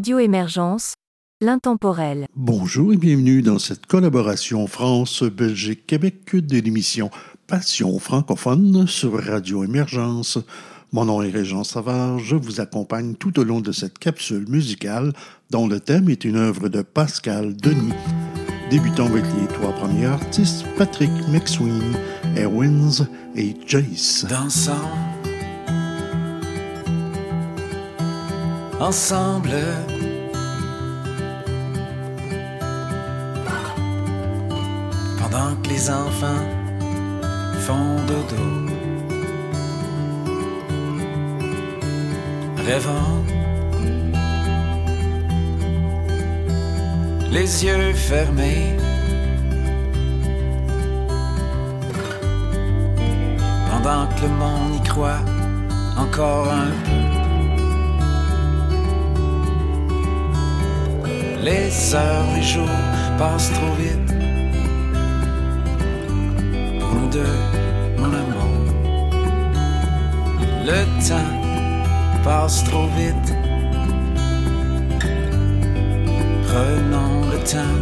Radio Émergence, l'intemporel. Bonjour et bienvenue dans cette collaboration France-Belgique-Québec de l'émission Passion francophone sur Radio Émergence. Mon nom est Régent Savard, je vous accompagne tout au long de cette capsule musicale dont le thème est une œuvre de Pascal Denis. Débutons avec les trois premiers artistes, Patrick McSween, Airwins et Jace. Dansons ensemble. Pendant que les enfants font dodo. Rêvant. Les yeux fermés. Pendant que le monde y croit encore un. Les heures, les jours passent trop vite. Pour nous deux, mon amour. Le temps passe trop vite. Prenons le temps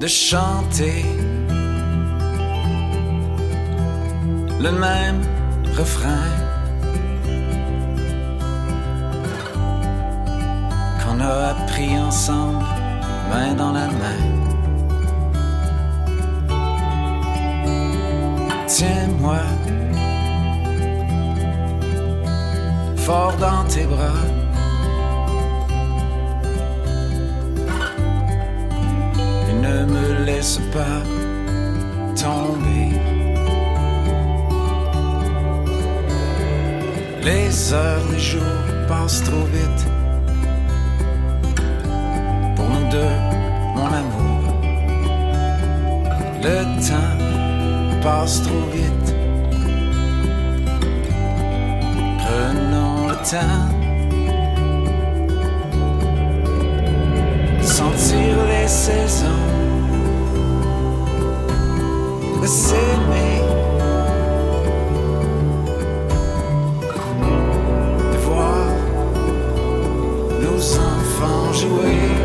de chanter le même refrain. A appris ensemble, main dans la main. Tiens-moi fort dans tes bras. Et ne me laisse pas tomber. Les heures, les jours passent trop vite. Mon amour. Le temps passe trop vite. Prenons le temps. Sentir les saisons. De s'aimer. De voir nos enfants jouer.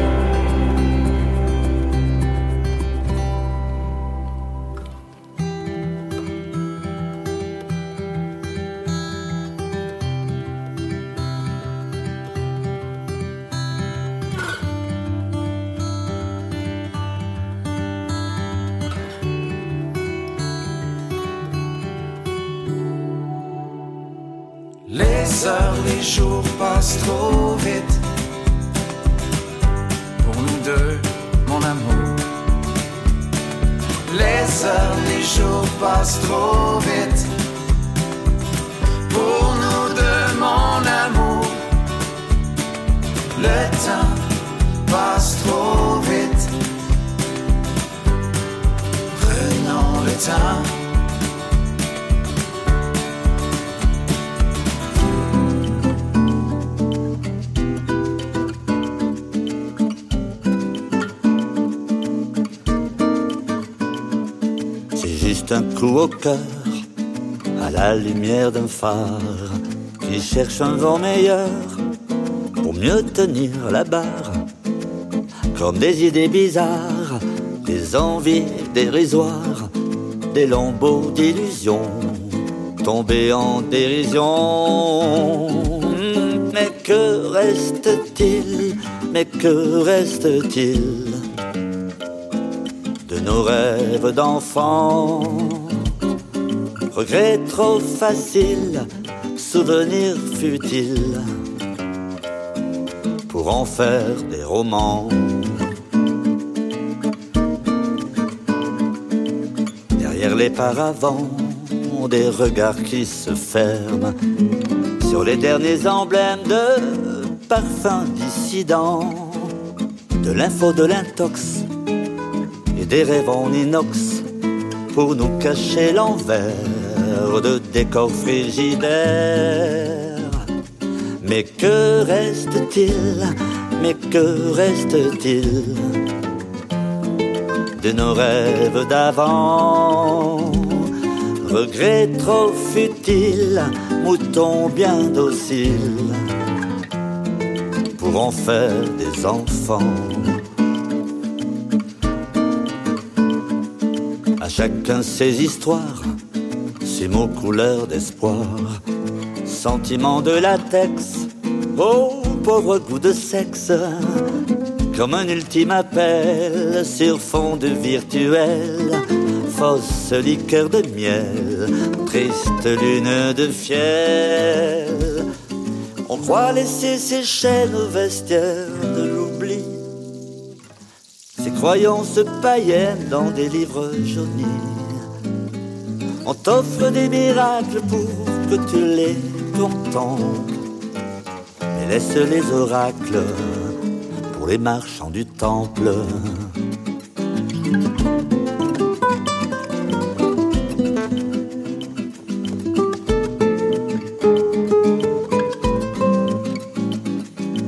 Jours passent trop vite. Pour nous deux, mon amour. Les heures, les jours passent trop coup au cœur, à la lumière d'un phare, qui cherche un vent meilleur pour mieux tenir la barre. Comme des idées bizarres, des envies dérisoires, des lambeaux d'illusions tombés en dérision. Mais que reste-t-il Mais que reste-t-il de nos rêves d'enfants? Regret trop facile, souvenir futile, pour en faire des romans. Derrière les paravents, des regards qui se ferment. Sur les derniers emblèmes de parfums dissidents, de l'info de l'intox et des rêves en inox pour nous cacher l'envers de décors frigidaires. Mais que reste-t-il? Mais que reste-t-il? De nos rêves d'avant Regrets trop futiles, moutons bien dociles pour en faire des enfants. À chacun ses histoires, ses mots couleur d'espoir, sentiment de latex, oh pauvre goût de sexe, comme un ultime appel sur fond de virtuel, fausse liqueur de miel, triste lune de fiel. On croit laisser ses chaînes au vestiaire de l'oubli, ses croyances païennes dans des livres jaunis. On t'offre des miracles pour que tu les contemples, et laisse les oracles pour les marchands du temple.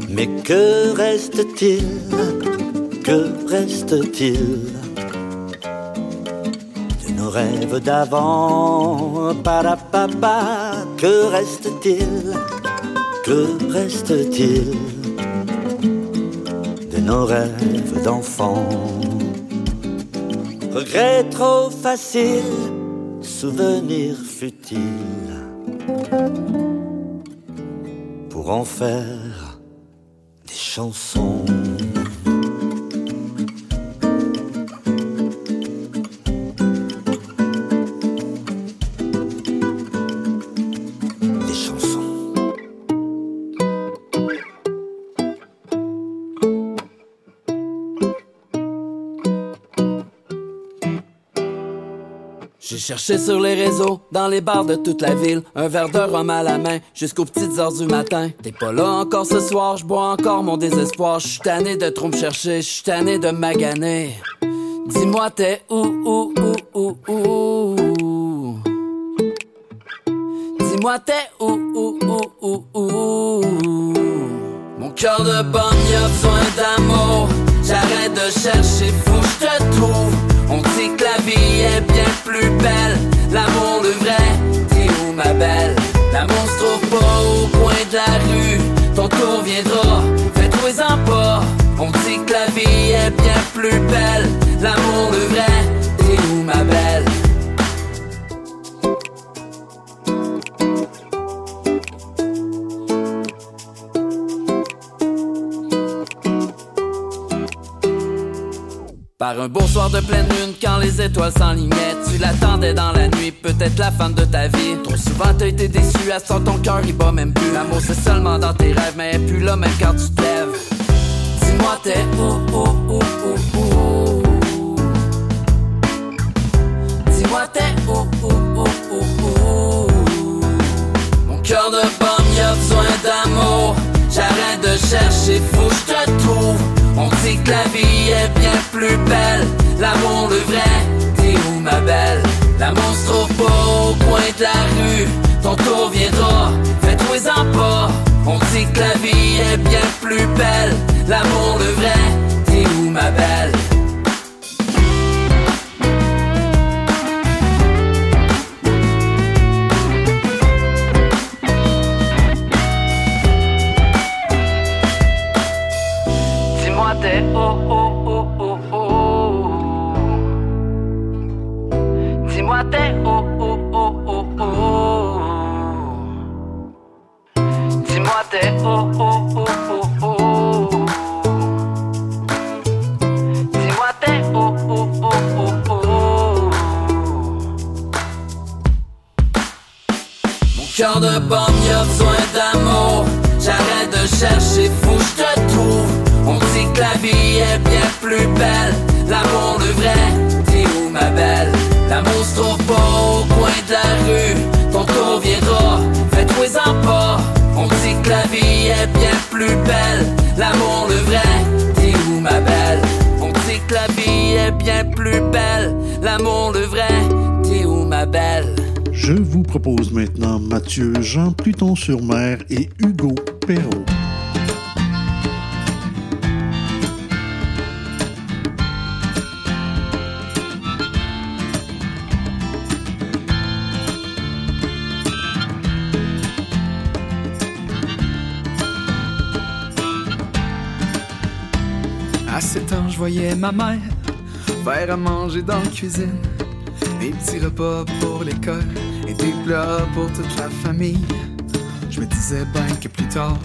Mais que reste-t-il? Que reste-t-il? Rêves d'avant. Parapapa, que reste-t-il? Que reste-t-il de nos rêves d'enfant Regret trop facile, souvenir futile pour en faire des chansons. J'ai cherché sur les réseaux, dans les bars de toute la ville, un verre de rhum à la main, jusqu'aux petites heures du matin. T'es pas là encore ce soir, je bois encore mon désespoir. Je suis tanné de trop me chercher, je suis tanné de maganer. Dis-moi t'es où, où, où, où, où? Dis-moi t'es où, où, où, où, où? Mon cœur de bonne, y a besoin d'amour. J'arrête de chercher, faut je te trouve. On dit que la vie est bien plus belle. L'amour, le vrai, t'es où ma belle? L'amour se trouve pas au coin de la rue. Ton tour viendra, fais-toi-en pas. On dit que la vie est bien plus belle. L'amour, le vrai, Un beau soir de pleine lune, quand les étoiles s'enlignaient, tu l'attendais dans la nuit, peut-être la femme de ta vie. Trop souvent t'as été déçu, à ce ton cœur il bat même plus. L'amour c'est seulement dans tes rêves, mais elle plus là même quand tu te lèves. Dis-moi t'es où, où, où, où, où? Dis-moi t'es où, où, où, où, où? Mon cœur de pomme, y a besoin d'amour. J'arrête de chercher, faut que je te trouve. On dit que la vie est bien plus belle. L'amour, le vrai, t'es où ma belle? L'amour se trouve pas au coin de la rue. Ton tour viendra, fais-toi-en pas. On dit que la vie est bien plus belle. L'amour, le vrai, t'es où ma belle? Cœur de pomme, y a besoin d'amour. J'arrête de chercher, que je te trouve. On dit que la vie est bien plus belle. L'amour, le vrai, t'es où ma belle? L'amour se trouve pas au coin de la rue. Ton tour viendra, fais-toi-en pas. Que la vie est bien plus belle. L'amour, le vrai, t'es où ma belle? On dit que la vie est bien plus belle. L'amour, le vrai, t'es où ma belle? Je vous propose maintenant Mathieu Jean Pluton-sur-Mer et Hugo Perrault. Voyais ma mère faire à manger dans la cuisine. Des petits repas pour l'école et des plats pour toute la famille. Je me disais bien que plus tard,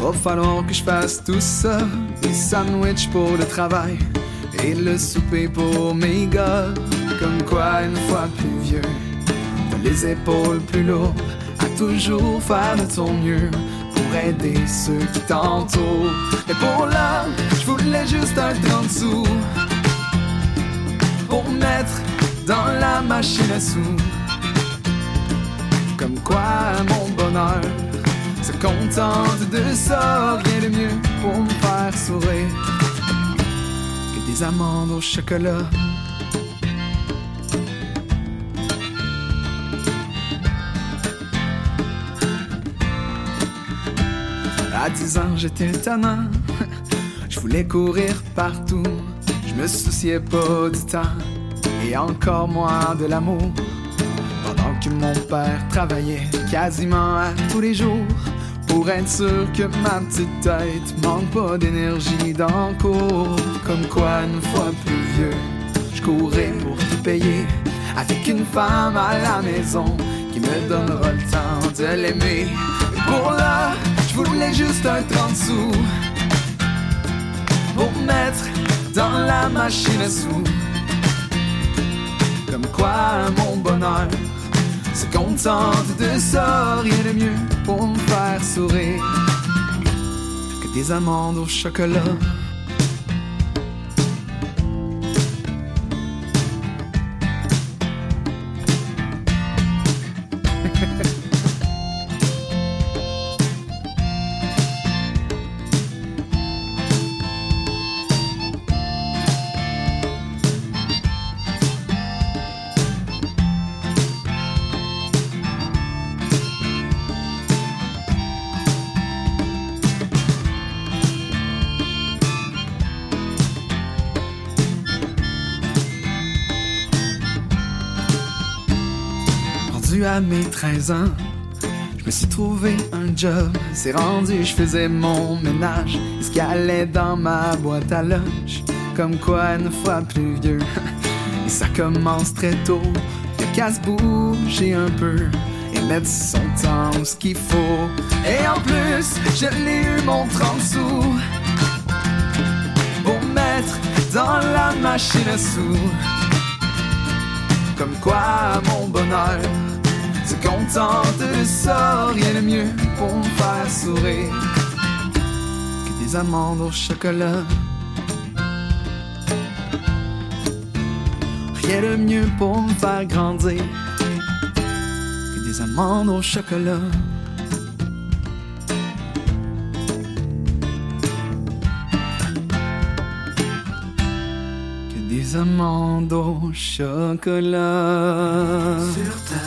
va falloir que je fasse tout ça. Des sandwichs pour le travail et le souper pour mes gars. Comme quoi, une fois plus vieux, les épaules plus lourdes, à toujours faire de ton mieux pour aider ceux qui t'entourent. Et pour là, je voulais juste un 30 sous pour mettre dans la machine à sous. Comme quoi, mon bonheur se contente de ça, rien de mieux pour me faire sourire que des amandes au chocolat. À 10 ans, j'étais tannant. Je voulais courir partout. Je me souciais pas du temps et encore moins de l'amour. Pendant que mon père travaillait quasiment à tous les jours pour être sûr que ma petite tête manque pas d'énergie dans le cours. Comme quoi, une fois plus vieux, je courais pour tout payer avec une femme à la maison qui me donnera le temps de l'aimer. Pour je voulais juste un 30 sous pour mettre dans la machine à sous. Comme quoi, mon bonheur se contente de ça, rien de mieux pour me faire sourire que des amandes au chocolat. À mes 13 ans, je me suis trouvé un job. C'est rendu, je faisais mon ménage. Ce qui allait dans ma boîte à lunch. Comme quoi, une fois plus vieux. Et ça commence très tôt. Y'a qu'à se bouger un peu. Et mettre son temps ce qu'il faut. Et en plus, je l'ai eu mon 30 sous. Pour mettre dans la machine à sous. Comme quoi mon bonheur contente de ça, rien de mieux pour me faire sourire que des amandes au chocolat. Rien de mieux pour me faire grandir que des amandes au chocolat. Que des amandes au chocolat. Sur ta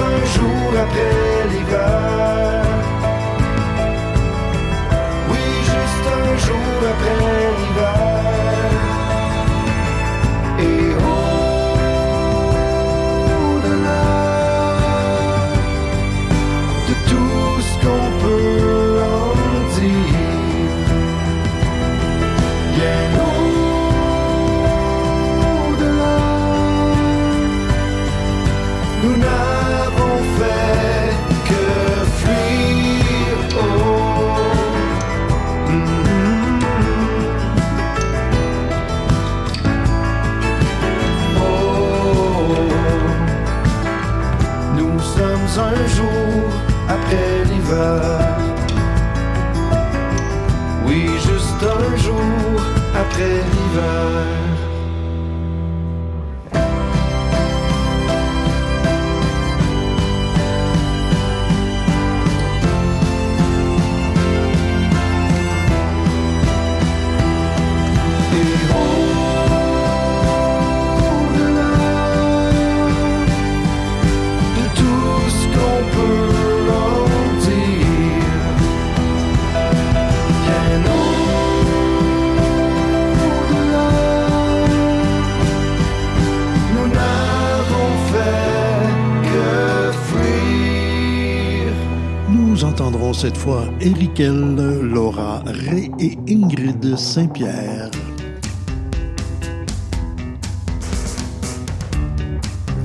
un jour après l'hiver. cette fois Erikel, Laura Ray et Ingrid Saint-Pierre.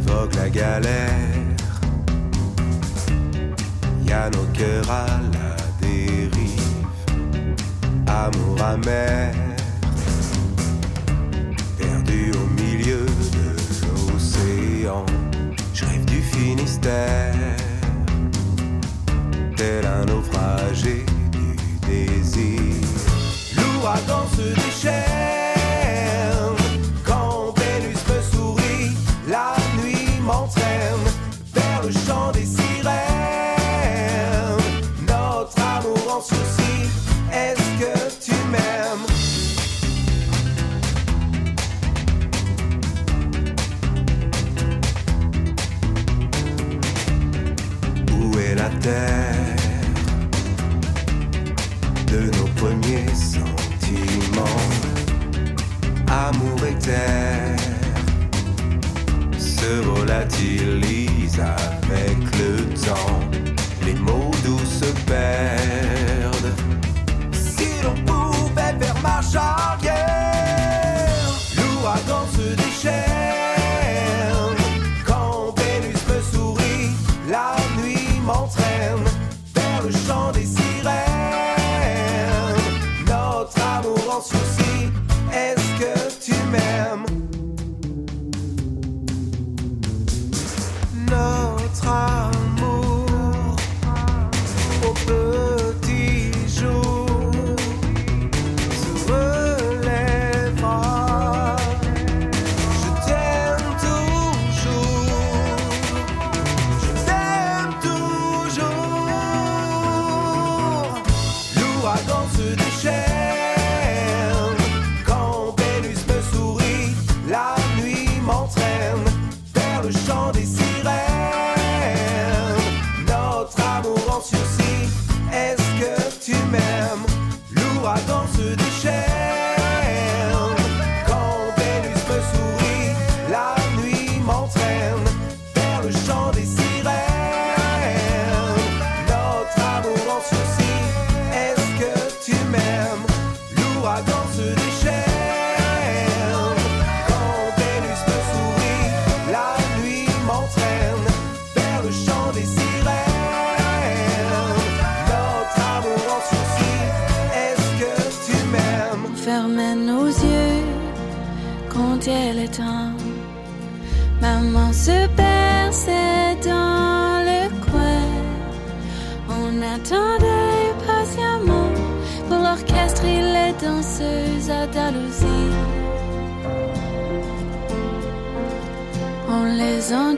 Vogue la galère. on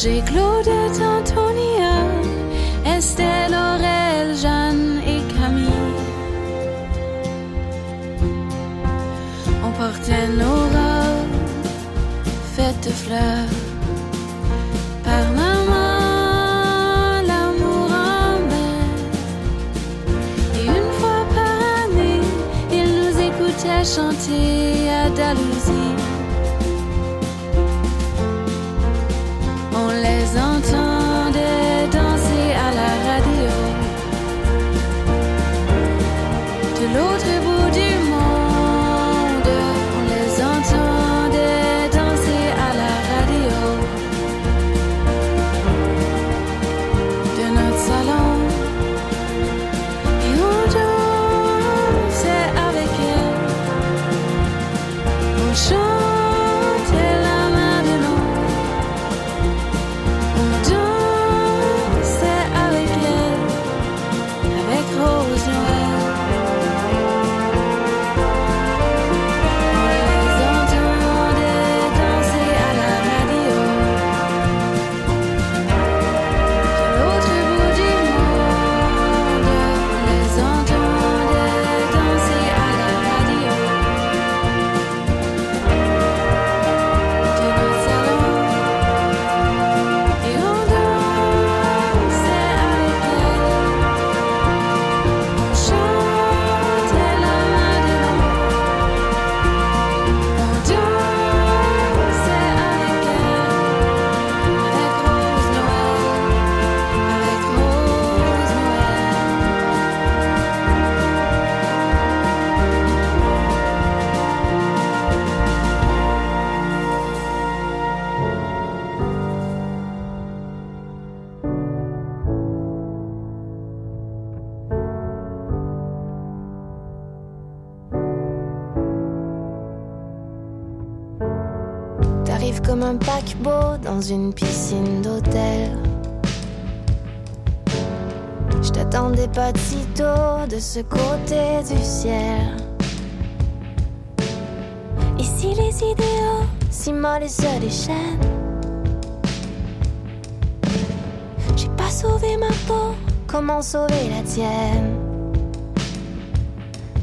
J'ai Claudette, Antonia, Estelle, Aurel, Jeanne et Camille. On portait nos robes faites de fleurs. dans une piscine d'hôtel. Je t'attendais pas de sitôt de ce côté du ciel. Et si les idéaux s'immolent se déchaînent? J'ai pas sauvé ma peau, comment sauver la tienne?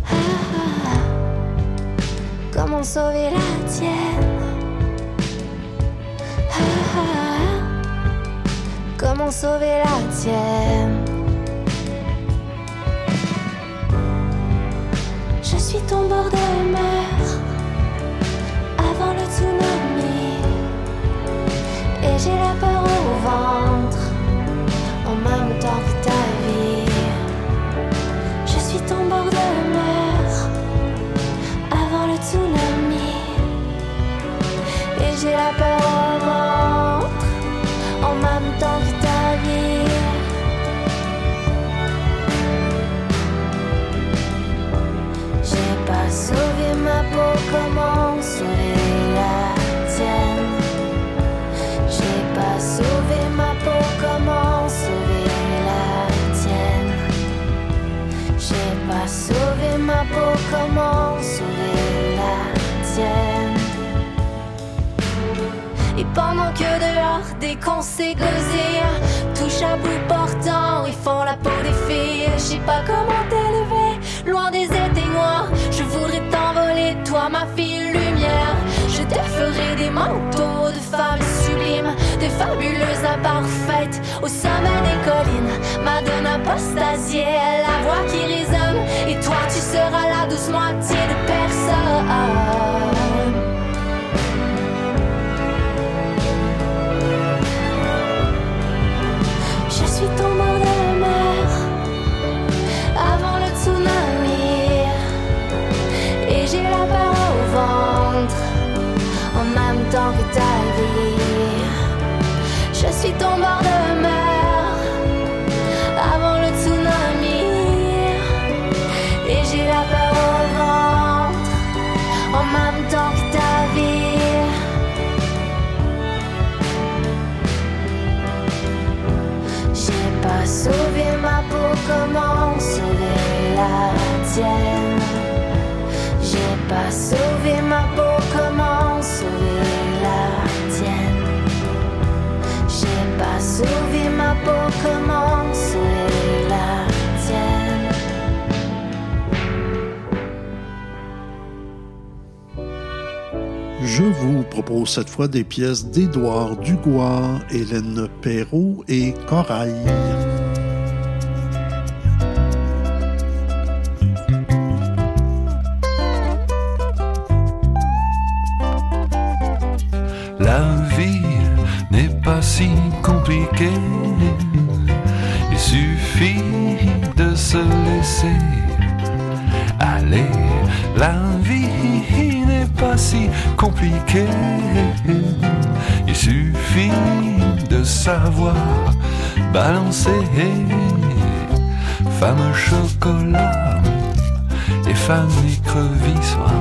Ah, ah, ah. Comment sauver la tienne? comment sauver la tienne? Je suis ton bord de mer avant le tsunami. Et j'ai la peur au ventre en même temps que ta vie. Je suis ton bord de mer avant le tsunami. Et j'ai la peur Et pendant que dehors des concerts touche à bout portant, ils font la peau des filles. Je sais pas comment t'élever, loin des éteignoirs. Je voudrais t'envoler, toi ma fille lumière. Je te ferai des manteaux de femmes sublimes, des fabuleuses imparfaites au sommet des collines. Madone apostasiée, la voix qui résonne, et toi tu seras la douce moitié de personne. J'ai pas sauvé ma peau, comment sauver la tienne? J'ai pas sauvé ma peau, comment sauver la tienne? Je vous propose cette fois des pièces d'Édouard Dugois, Hélène Perrault et Corail. La vie n'est pas si compliquée. Il suffit de se laisser aller. La vie n'est pas si compliquée. Il suffit de savoir balancer. Fameux chocolat et femme écrevissoire.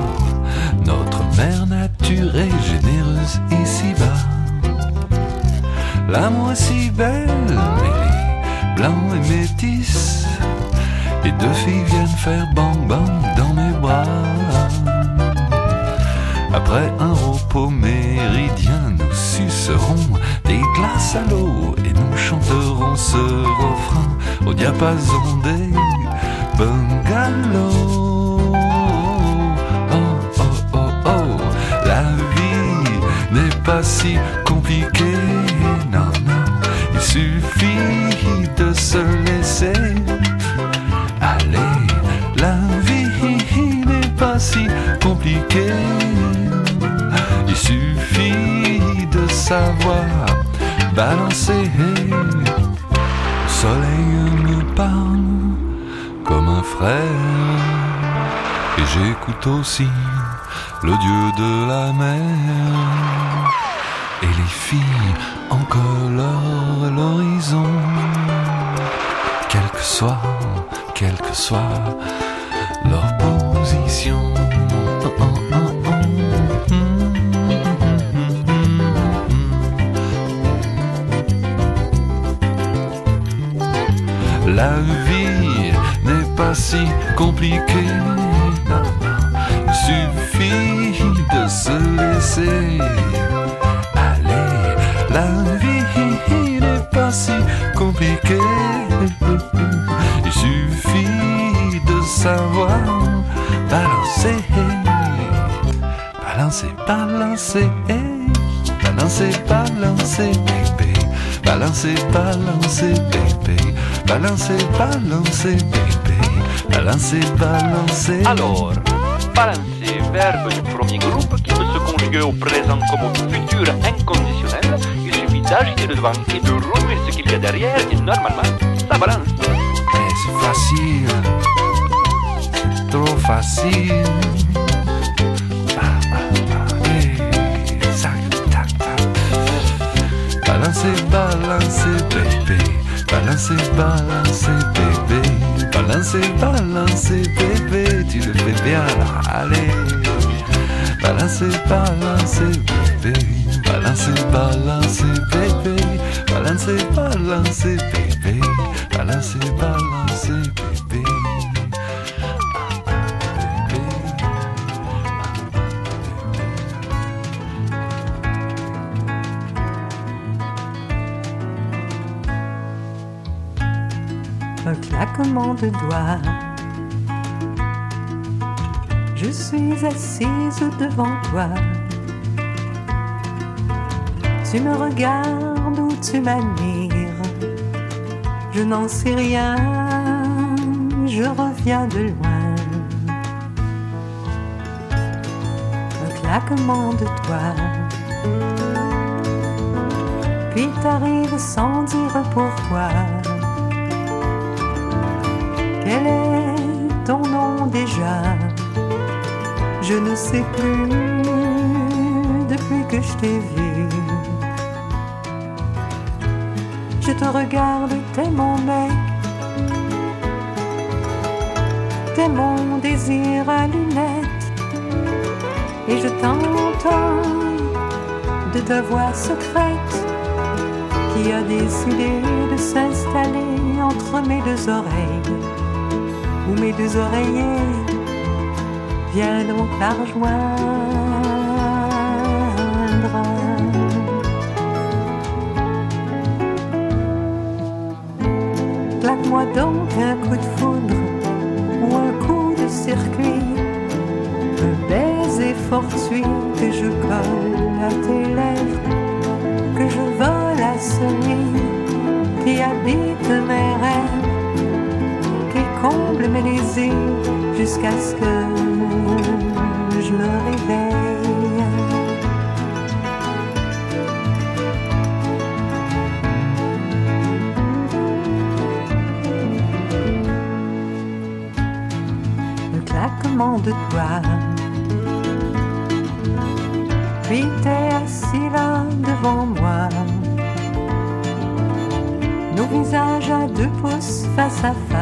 Notre mère nature est généreuse ici-bas. L'amour est si belle, mêlée, blanc et métis. Et deux filles viennent faire bang bang dans mes bras. Après un repos méridien, nous sucerons des glaces à l'eau et nous chanterons ce refrain au diapason des bungalows. Pas si compliquée, non, non, il suffit de se laisser aller. La vie n'est pas si compliquée, il suffit de savoir balancer. Le soleil me parle comme un frère. Et j'écoute aussi le dieu de la mer. Filles l'horizon. Quelle que soit, quelle que soit leur position. La vie n'est pas si compliquée. Il suffit de se laisser Balancer, balancer. Balancer, balancer, bébé. Balancer, balancer, bébé. Balancer, balancer, bébé. Balancer, balancer. Alors, balancer, verbe du premier groupe qui peut se conjuguer au présent comme au futur inconditionnel. Il suffit d'agiter le devant et de remuer ce qu'il y a derrière et normalement, ça balance. Mais c'est facile. C'est trop facile. Balancer, balancer, bébé. Balancer, balancer, bébé. Balancer, balancer, bébé. Tu le fais bien allez. Balancer, balancer, bébé. Balancer, balancer, bébé. Balancer, balancer, bébé. Balancer, balancer, bébé. Je suis assise devant toi. Tu me regardes où tu m'admires. Je n'en sais rien, je reviens de loin. Un claquement de doigts. Puis t'arrives sans dire pourquoi. Quel est ton nom déjà? Je ne sais plus depuis que je t'ai vu. Je te regarde, t'es mon mec. T'es mon désir à lunettes. Et je t'entends de ta voix secrète qui a décidé de s'installer entre mes deux oreilles. Ou mes deux oreillers viens donc la rejoindre. Claque-moi donc un coup de foudre ou un coup de circuit, un baiser fortuit que je colle à tes lèvres, que je vole à celui qui habite mes jusqu'à ce que je me réveille. Un claquement de doigts. Puis t'es assis là devant moi. Nos visages à deux pouces face à face.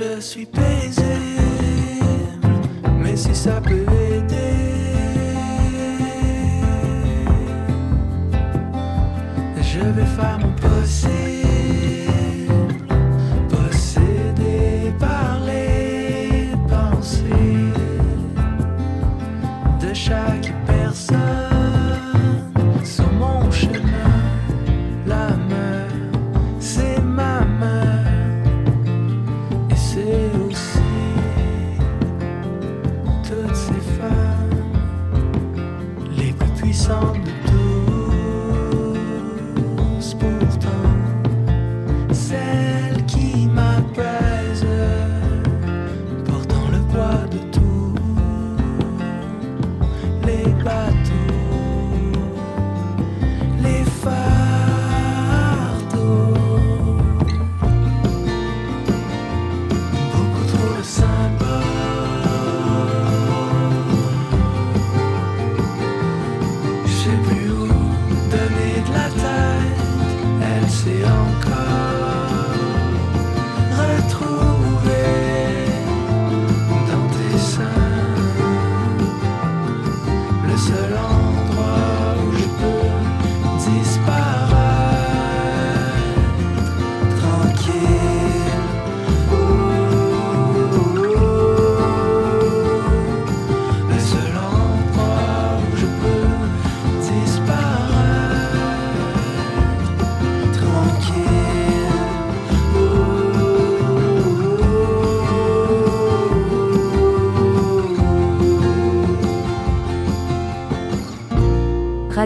Je suis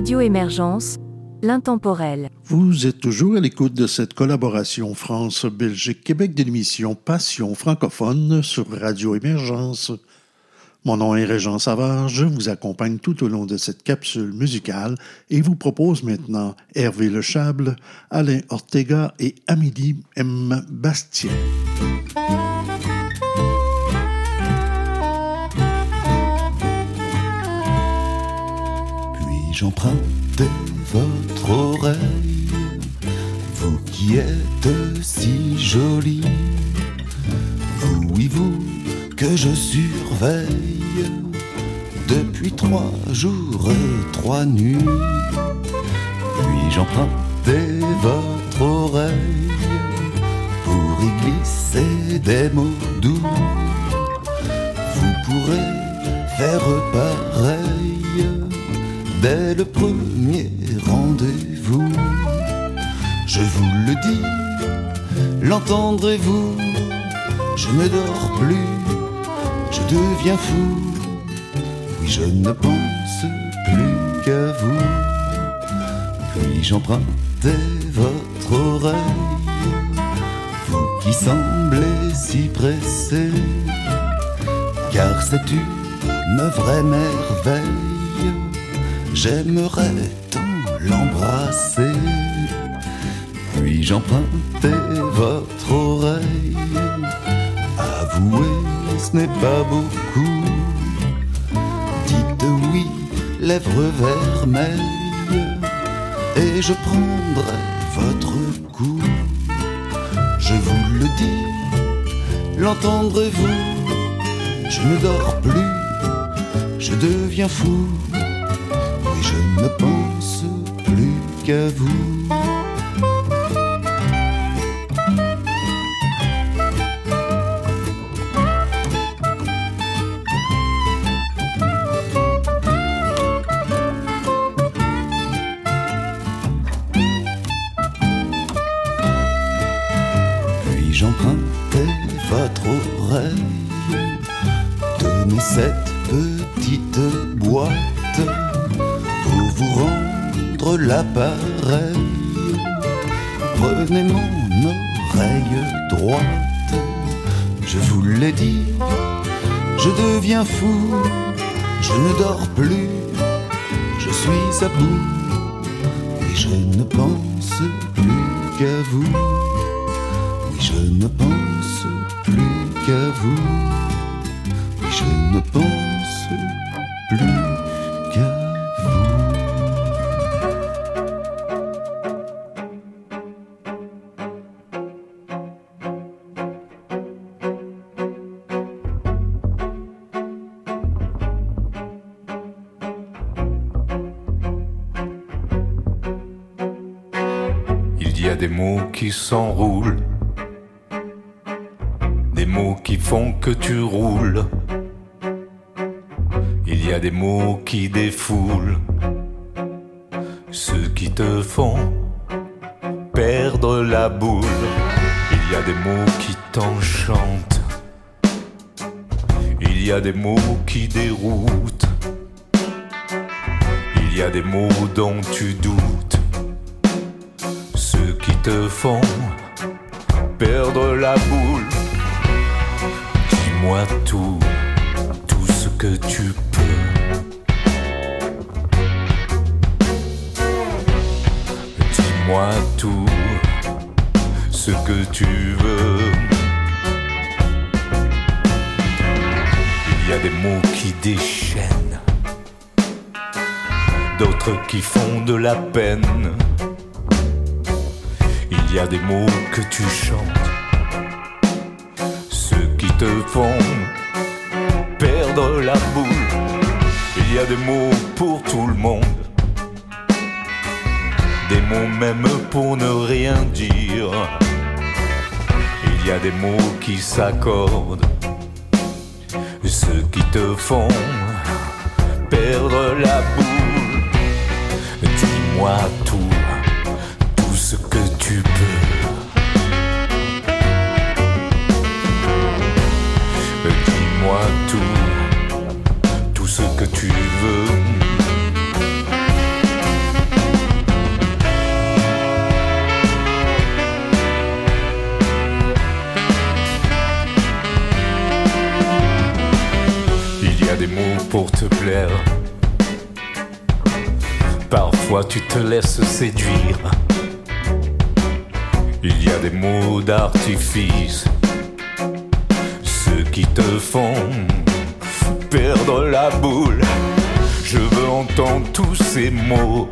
Radio Émergence, l'intemporel. Vous êtes toujours à l'écoute de cette collaboration France-Belgique-Québec de l'émission Passion francophone sur Radio Émergence. Mon nom est Régent Savard, je vous accompagne tout au long de cette capsule musicale et vous propose maintenant Hervé Le Chable, Alain Ortega et Amélie M. Bastien. Emprunter votre oreille, vous qui êtes si jolie, vous, oui, vous, que je surveille. Depuis trois jours et trois nuits. Puis-je emprunter votre oreille pour y glisser des mots doux, vous pourrez faire pareil dès le premier rendez-vous. Je vous le dis, l'entendrez-vous Je ne dors plus, je deviens fou. Oui, je ne pense plus qu'à vous. Puis-je emprunter votre oreille Vous qui semblez si pressé, car c'est une vraie merveille. J'aimerais tant l'embrasser. Puis-je emprunter votre oreille Avouez, ce n'est pas beaucoup. Dites oui, lèvres vermeilles, et je prendrai votre cou. Je vous le dis, l'entendrez-vous Je ne dors plus, je deviens fou. Vous. Puis-je emprunter votre oreille Tenez cette petite boîte pour vous rendre l'appareil. Je ne dors plus, je suis à bout, et je ne pense plus qu'à vous. Oui, je ne pense plus qu'à vous. Oui, je ne pense y a des mots que tu chantes, ceux qui te font perdre la boule. Il y a des mots pour tout le monde des mots même pour ne rien dire. Il y a des mots qui s'accordent, ceux qui te font perdre la boule. Dis-moi tout Tout, tout ce que tu veux. Il y a des mots pour te plaire. Parfois tu te laisses séduire. Il y a des mots d'artifice. Te font perdre la boule. Je veux entendre tous ces mots.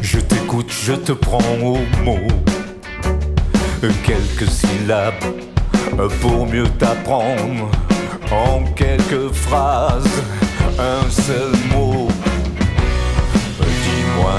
Je t'écoute, je te prends au mot. Quelques syllabes pour mieux t'apprendre en quelques phrases, un seul mot. Dis-moi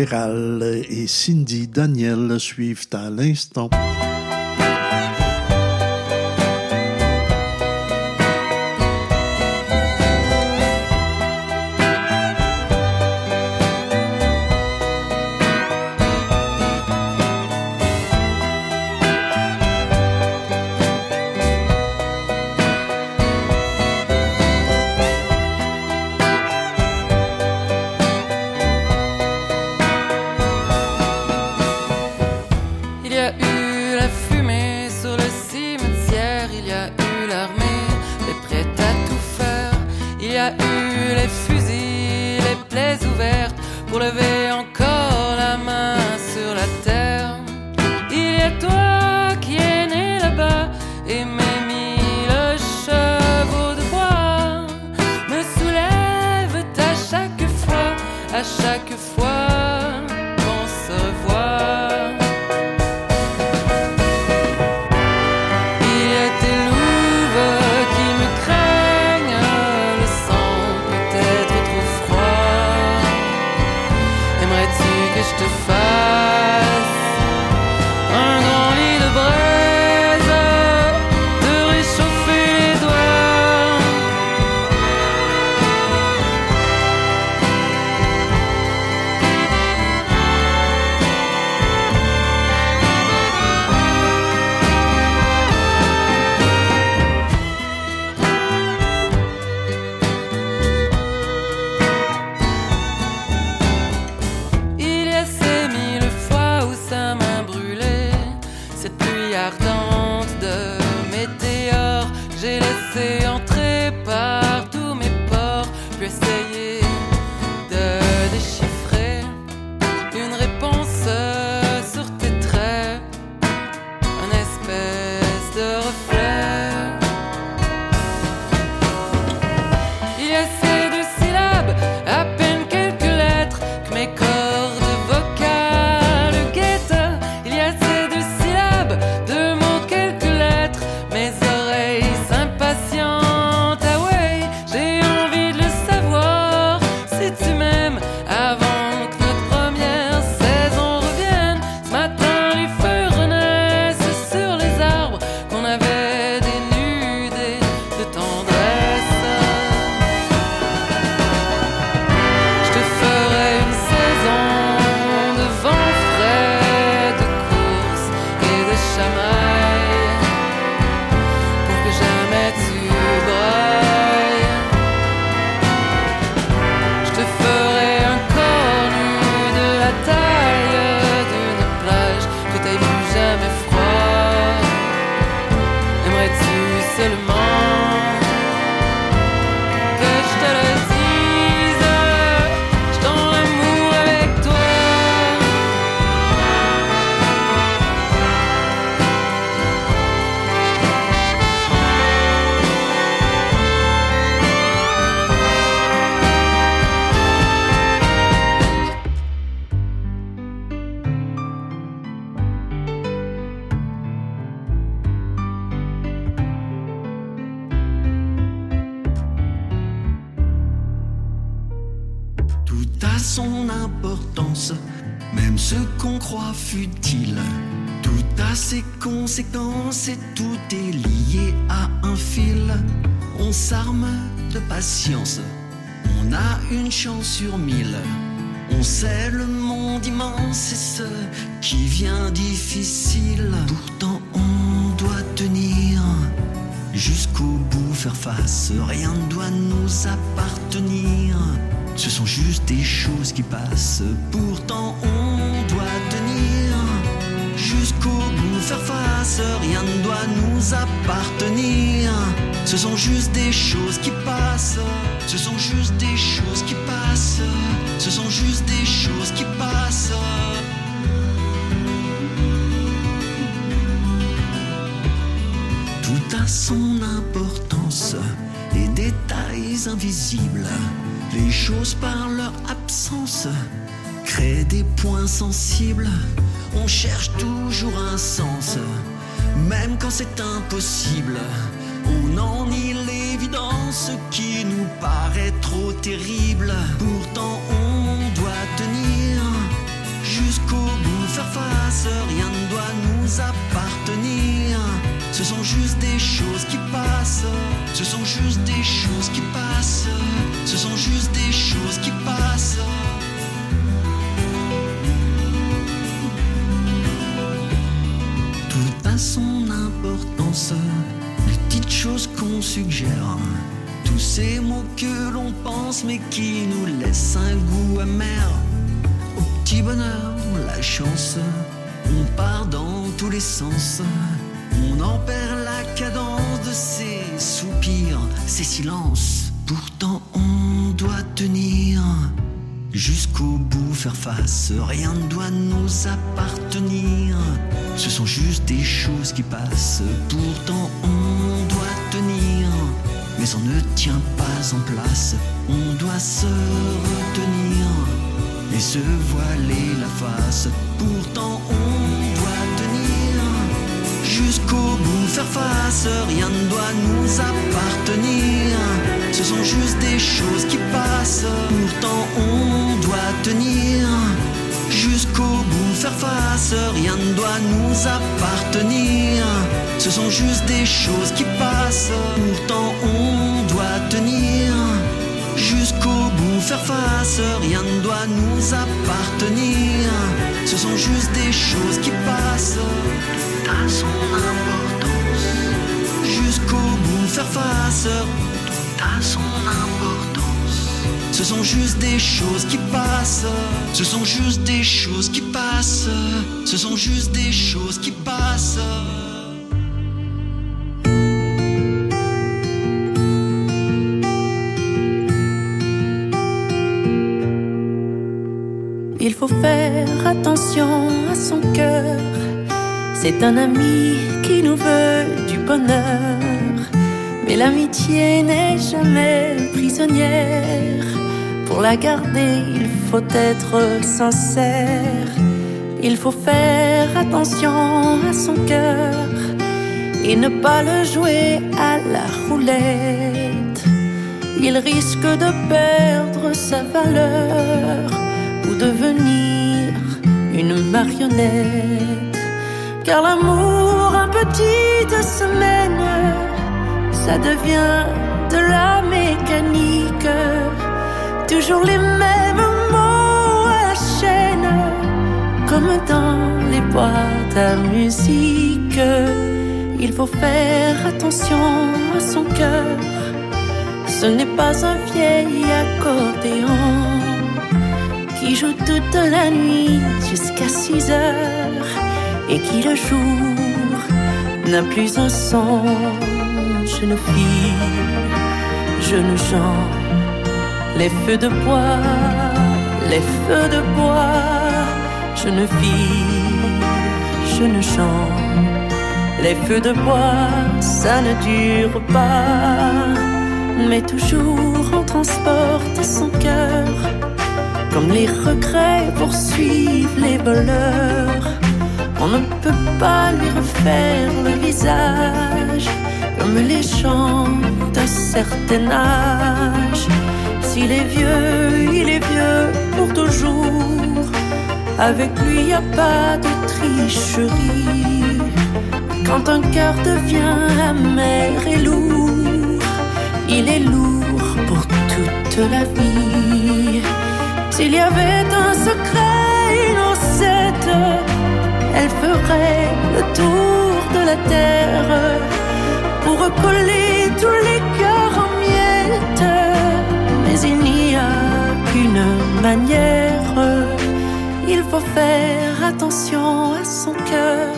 Et Cindy Daniel suivent à l'instant. On en nie l'évidence qui nous paraît trop terrible? On en perd la cadence de ces soupirs, ces silences. Pourtant on doit tenir jusqu'au bout, faire face. Rien ne doit nous appartenir. Ce sont juste des choses qui passent. Pourtant on doit tenir, mais on ne tient pas en place. On doit se retenir et se voiler la face. Pourtant on jusqu'au bout, faire face. Rien ne doit nous appartenir. Ce sont juste des choses qui passent. Pourtant on doit tenir jusqu'au bout, faire face. Rien ne doit nous appartenir. Ce sont juste des choses qui passent. Pourtant on doit tenir faire face. Rien ne doit nous appartenir. Ce sont juste des choses qui passent. A son importance. Jusqu'au bout, faire face. A son importance. Ce sont juste des choses qui passent. Ce sont juste des choses qui passent. Ce sont juste des choses qui passent. Attention à son cœur. C'est un ami qui nous veut du bonheur. Mais l'amitié n'est jamais prisonnière. Pour la garder, il faut être sincère. Il faut faire attention à son cœur et ne pas le jouer à la roulette. Il risque de perdre sa valeur ou devenir une marionnette. Car l'amour, un petite semaine, ça devient de la mécanique. Toujours les mêmes mots à chaîne, comme dans les boîtes à musique. Il faut faire attention à son cœur. Ce n'est pas un vieil accordéon qui joue toute la nuit jusqu'à 6 heures et qui le jour n'a plus un son. Jeune fille, jeune gens, les feux de bois, les feux de bois, jeune fille, jeune gens, les feux de bois, ça ne dure pas, mais toujours on transporte son cœur comme les regrets poursuivent les voleurs. On ne peut pas lui refaire le visage comme les gens d'un certain âge. S'il est vieux, il est vieux pour toujours. Avec lui, y a pas de tricherie. Quand un cœur devient amer et lourd, il est lourd pour toute la vie. S'il y avait un secret, une recette, elle ferait le tour de la terre pour recoller tous les cœurs en miettes. Mais il n'y a qu'une manière, il faut faire attention à son cœur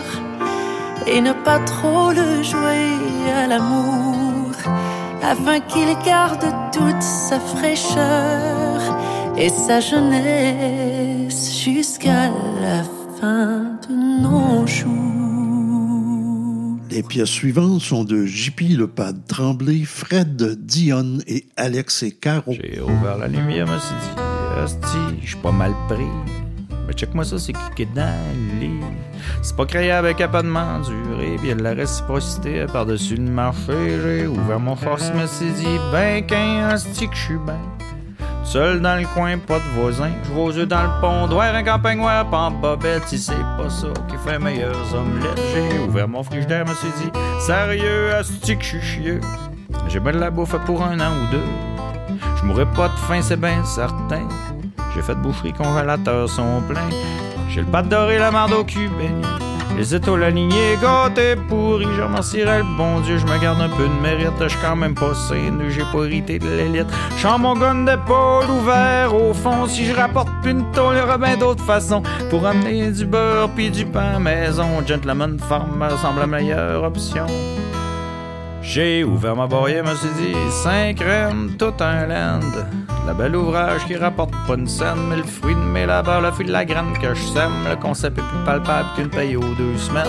et ne pas trop le jouer à l'amour, afin qu'il garde toute sa fraîcheur et sa jeunesse jusqu'à la fin de nos jours. Les pièces suivantes sont de JP Le Pad Tremblay, Fred Dion et Alex et Caro. J'ai ouvert la lumière, me suis dit, hostie, je suis pas mal pris. Mais check-moi ça, c'est qui qui est dans le lit? C'est pas créé avec un pas de m'endurer, bien de la réciprocité par-dessus le marché. J'ai ouvert mon force, me suis dit, ben qu'un hostie que je suis ben. Seul dans le coin, pas de voisin. Je aux yeux dans le pont, doigt un campagne noir, pas bobette. Si c'est pas ça qui fait meilleurs omelettes, j'ai ouvert mon frigidaire, me suis dit, sérieux, hostie que je suis chieux. J'ai bien de la bouffe pour un an ou deux. Je mourrai pas de faim, c'est bien certain. J'ai fait de boucherie, congélateurs sont pleins. J'ai le pâte doré, la marde au cul béni. Les étoiles alignées, gâtés pourris, je remercierais le bon Dieu, je me garde un peu de mérite, je quand même pas saine, j'ai pas hérité de l'élite. J'en mon gun d'épaule ouvert au fond, si je rapporte plus une tôle, il y aura bien d'autres façons pour amener du beurre puis du pain maison. Gentleman Farmer semble la meilleure option. J'ai ouvert ma boîte, me suis dit, cinq crèmes, tout un land. La belle ouvrage qui rapporte pas une scène, mais le fruit de mes labeurs, le fruit de la graine que je sème. Le concept est plus palpable qu'une paye aux deux semaines.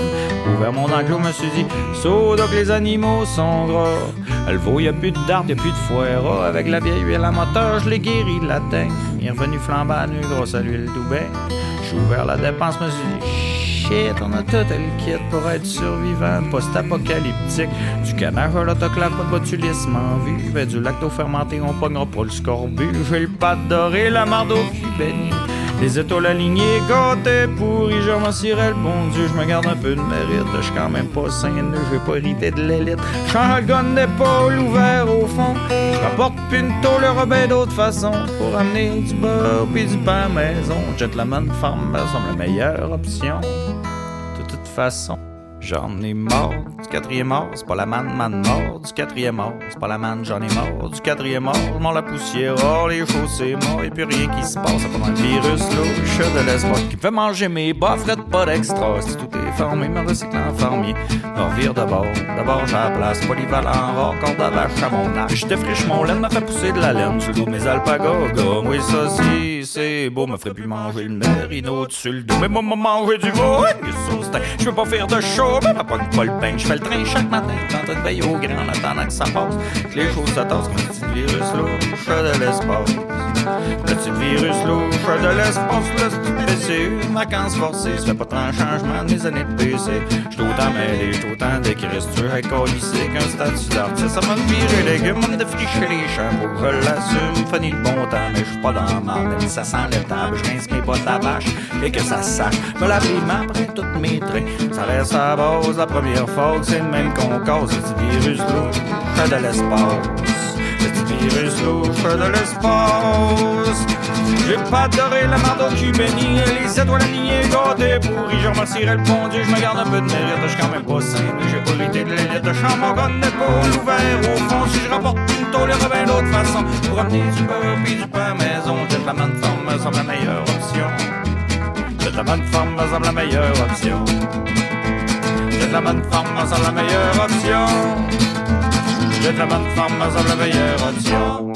Ouvert mon enclos, me suis dit, saut donc les animaux sont gras. Le veau, y a plus de dard, y a plus de foire. Avec la vieille huile à moteur, je l'ai guéri de la teigne. Il est revenu flambant nu grâce à l'huile Doubin. J'ai ouvert la dépense, me suis dit, on a tout le kit pour être survivant, post-apocalyptique. Du canard à l'autoclave, pas de botulisme en vue. Du lacto fermenté, on pognera pas le scorbut. J'ai le pâte doré, la marde au cul. Les étoiles alignées, gâtés pourris, je remercierais le bon Dieu, je me garde un peu de mérite, je suis quand même pas sain, j'ai pas hérité de l'élite. J'en le gun d'épaule ouvert au fond, je rapporte il y bien d'autres façons pour amener du beurre puis du pain à maison. Gentleman Farm me semble la meilleure option. De toute façon, j'en ai mort du quatrième mort, c'est pas la manne, manne mort du quatrième mort, c'est pas la manne, j'en ai mort du quatrième mort, je la poussière, oh les chaussées morts, et puis rien qui se passe, pas un virus louche de l'espoir qui me fait manger mes bas, frette pas d'extra, si tout est formé, me recycle en fermier, revire d'abord, d'abord j'ai la place, polyvalent, rare, corde à vache à mon âge, je défriche mon laine, me fait pousser de la laine, sur le de mes alpagas, gomme, oui ça c'est beau, me ferait plus manger le merino dessus le dos, mais moi, moi, manger du veau, je peux pas faire de show, mais ma pogne pas le pain, je fais le train chaque matin, en train de veiller au grand en attendant que ça passe. Que les choses se tassent comme petit virus louche de l'espace. Le petit virus louche de l'espace, le petit PCU, vacances forcées, ça pas tant de changement de mes années de PC. J'suis autant mêlé, j'suis autant décrit, tu es colissé qu'un statut d'artiste. Ça m'a viré les légumes, me défricher les champs, je l'assume, fini le bon temps, mais j'suis pas dans le ça sent l'étable, j'rince mes bottes à vache, et que ça sache. Me mains après toutes mes traits, ça reste à base la première fois c'est le même qu'on cause, le petit virus louche de l'espace. De l'espace. J'ai pas adoré la marde au béni, les étoiles alignées, gâtées pourries. Je remercierais le bon Dieu, je me garde un peu de mérite, je suis quand même pas sain, j'ai pas l'idée de l'élite. Je chante mon gun d'épaule ouvert au fond, si je rapporte une tôle, bien d'autres façons pour amener du beurre puis du pain maison. J'ai la bonne forme, me semble la meilleure option. J'ai la bonne forme, me semble la meilleure option. J'ai la bonne forme, me semble la meilleure option. J'ai la bonne forme, me semble la meilleure option.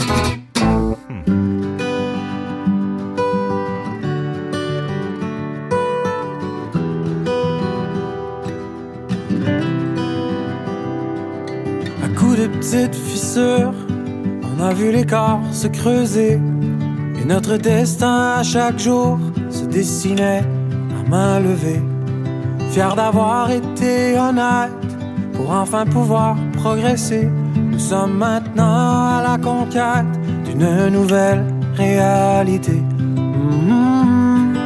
À coups de petites fissures, on a vu l'écart se creuser. Et notre destin à chaque jour se dessinait à main levée. Fier d'avoir été honnête pour enfin pouvoir progresser. Nous sommes maintenant à la conquête d'une nouvelle réalité. Mhm.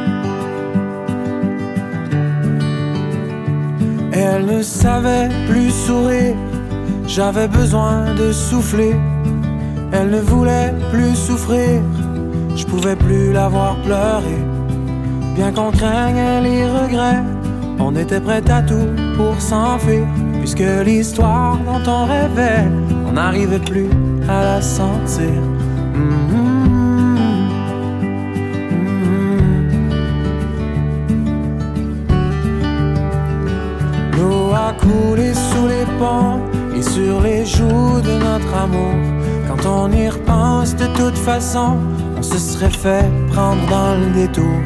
Elle ne savait plus sourire, j'avais besoin de souffler. Elle ne voulait plus souffrir, je pouvais plus la voir pleurer. Bien qu'on craigne les regrets, on était prêt à tout pour s'enfuir. Puisque l'histoire dont on rêvait, n'arrivait plus à la sentir. Mhm. Mhm. L'eau a coulé sous les ponts et sur les joues de notre amour. Quand on y repense, de toute façon, on se serait fait prendre dans le détour.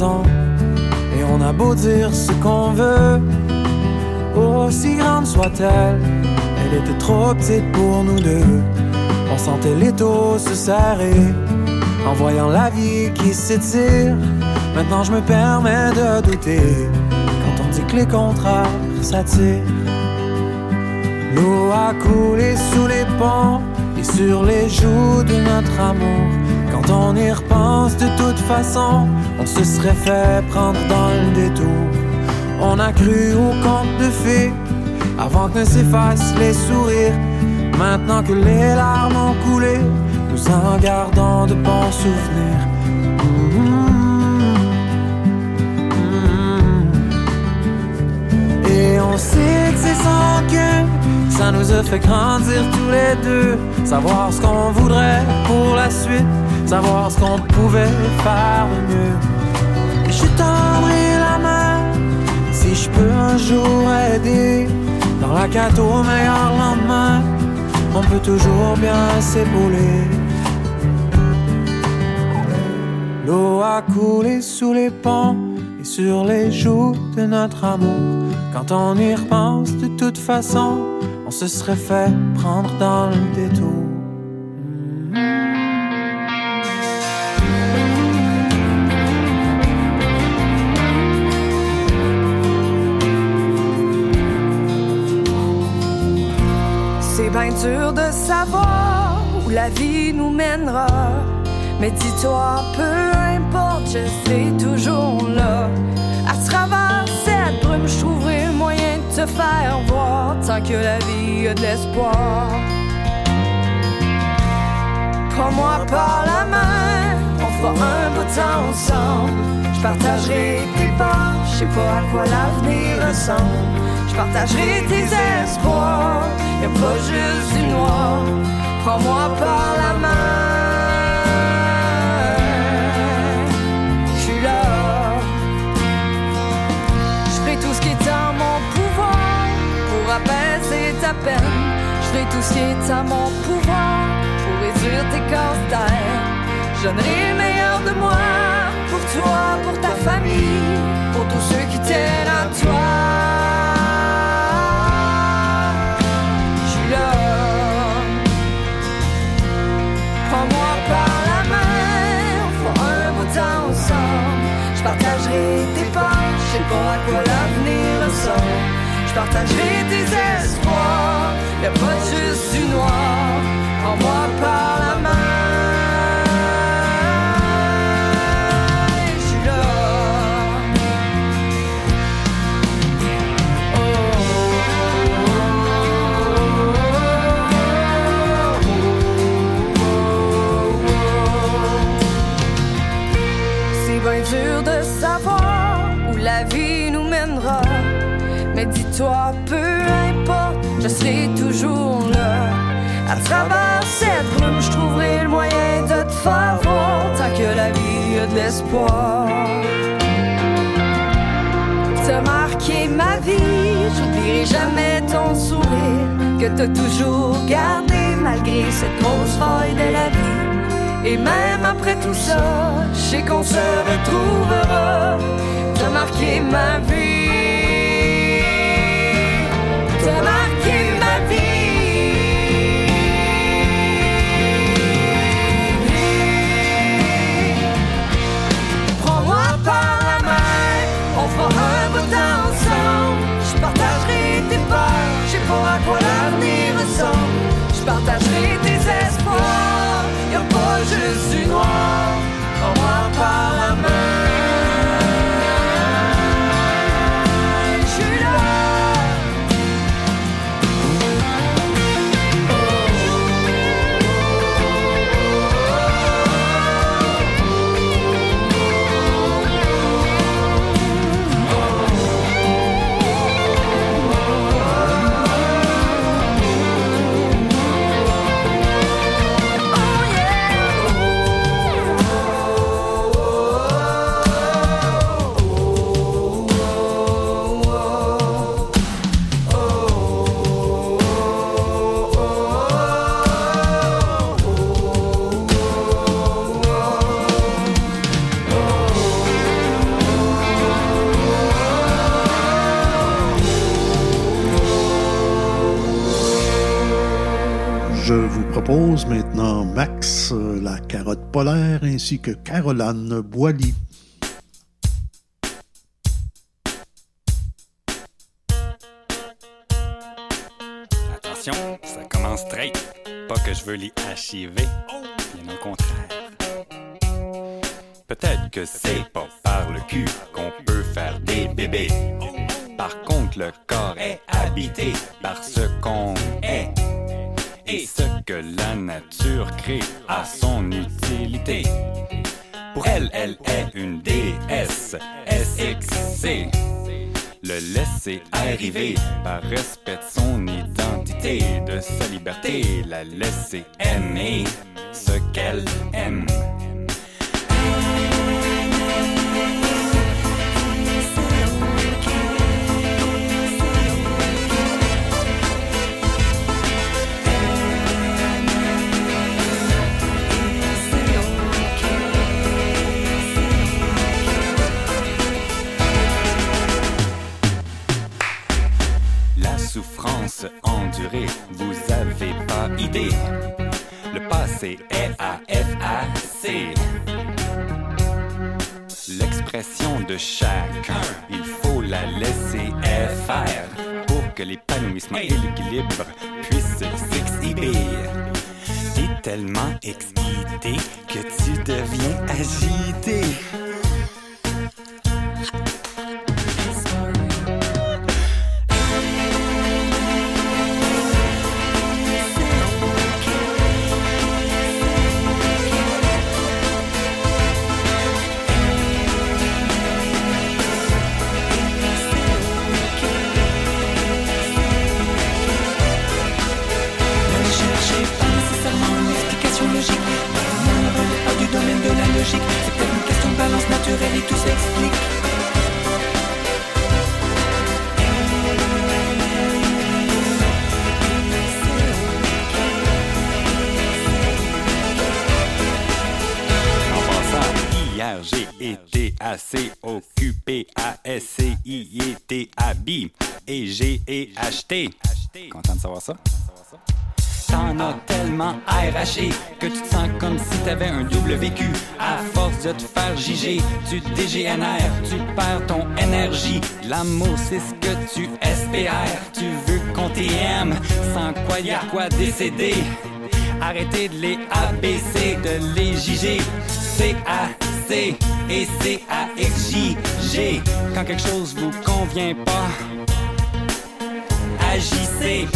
Et on a beau dire ce qu'on veut, aussi grande soit-elle, elle était trop petite pour nous deux. On sentait les taux se serrer en voyant la vie qui s'étire. Maintenant je me permets de douter quand on dit que les contrats s'attirent. L'eau a coulé sous les ponts et sur les joues de notre amour. Quand on y repense, de toute façon, on se serait fait prendre dans le détour. On a cru au conte de fées avant que ne s'effacent les sourires. Maintenant que les larmes ont coulé, nous en gardons de bons souvenirs. Et on sait que c'est sans cœur, ça nous a fait grandir tous les deux. Savoir ce qu'on voudrait pour la suite, savoir ce qu'on pouvait faire de mieux. Et je tendrai la main si je peux un jour aider. Dans la carte au meilleur lendemain, on peut toujours bien s'épauler. L'eau a coulé sous les ponts et sur les joues de notre amour. Quand on y repense, de toute façon, on se serait fait prendre dans le détour. De savoir où la vie nous mènera. Mais dis-toi, peu importe, je serai toujours là. À travers cette brume, je trouverai moyen de te faire voir tant que la vie a de l'espoir. Prends-moi par la main, on fera un beau temps ensemble. Je partagerai tes pas, je sais pas à quoi l'avenir ressemble. Je partagerai tes espoirs, y'a pas juste du noir. Prends-moi par la main, je suis là. Je ferai tout ce qui est en mon pouvoir pour apaiser ta peine. Je ferai tout ce qui est en mon pouvoir pour réduire tes casse-têtes. Je donnerai le meilleur de moi pour toi, pour ta famille, pour tous ceux qui tiennent à toi. Je partagerai tes espoirs, y'a pas juste du noir. Prends-moi par la main. Dis-toi, peu importe, je serai toujours là. À travers cette brume, je trouverai le moyen de te faire voir tant que la vie a de l'espoir. T'as marqué ma vie, j'oublierai jamais ton sourire que t'as toujours gardé malgré cette grosse faille de la vie. Et même après tout ça, je sais qu'on se retrouvera. T'as marqué ma vie. Prends-moi ainsi que Caroline Boily. Attention, ça commence straight. Pas que je veux les archiver, bien au contraire. Peut-être que c'est pas par le cul qu'on peut faire des bébés. Par contre, le corps est habité laisser arriver par respect de son identité, de sa liberté, la laisser aimer ce qu'elle tu perds ton énergie. L'amour, c'est ce que tu espères. Tu veux qu'on t'aime, sans quoi y a quoi décéder. Arrêtez de les abaisser, de les giger. C A C et C A X J G. Quand quelque chose vous convient pas, agissez.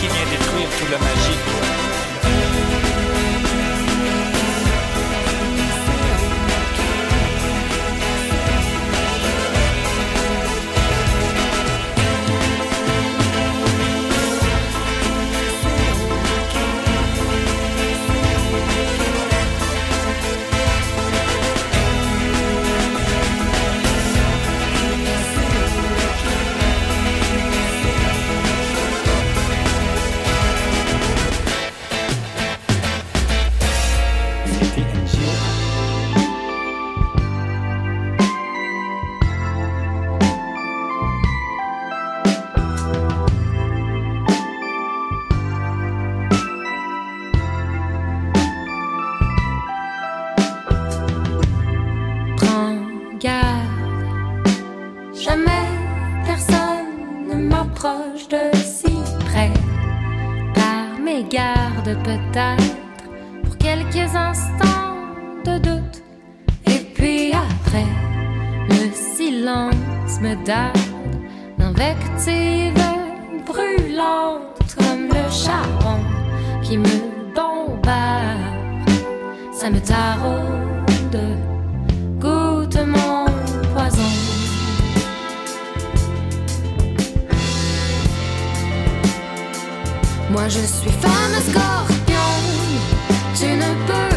Qui vient détruire tout le magique. Et puis après, le silence me darde d'invectives brûlantes comme le charbon qui me bombarde. Ça me taraude goûte mon poison. Moi je suis femme scorpion, tu ne peux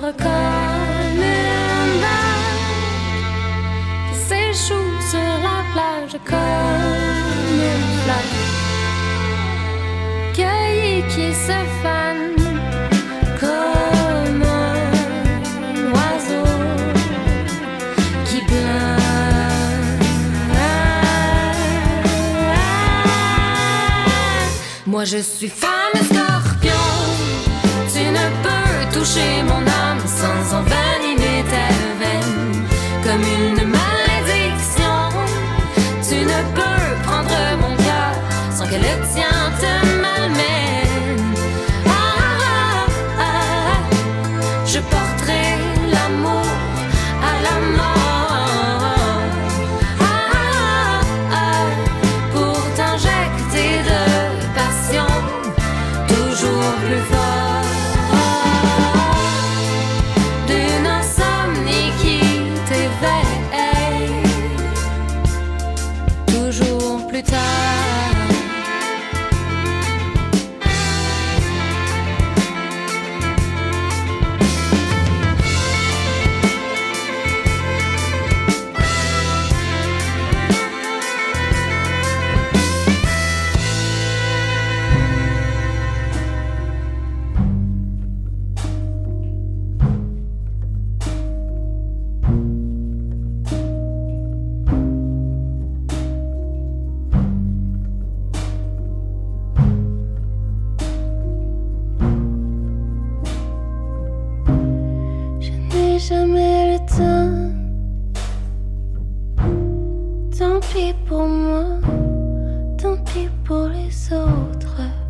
comme une vague qui s'échoue sur la plage comme une fleur cueillie qui se fane comme un oiseau qui pleure. Moi je suis fan. toucher mon âme sans envers. pis pour moi, tant pis pour les autres.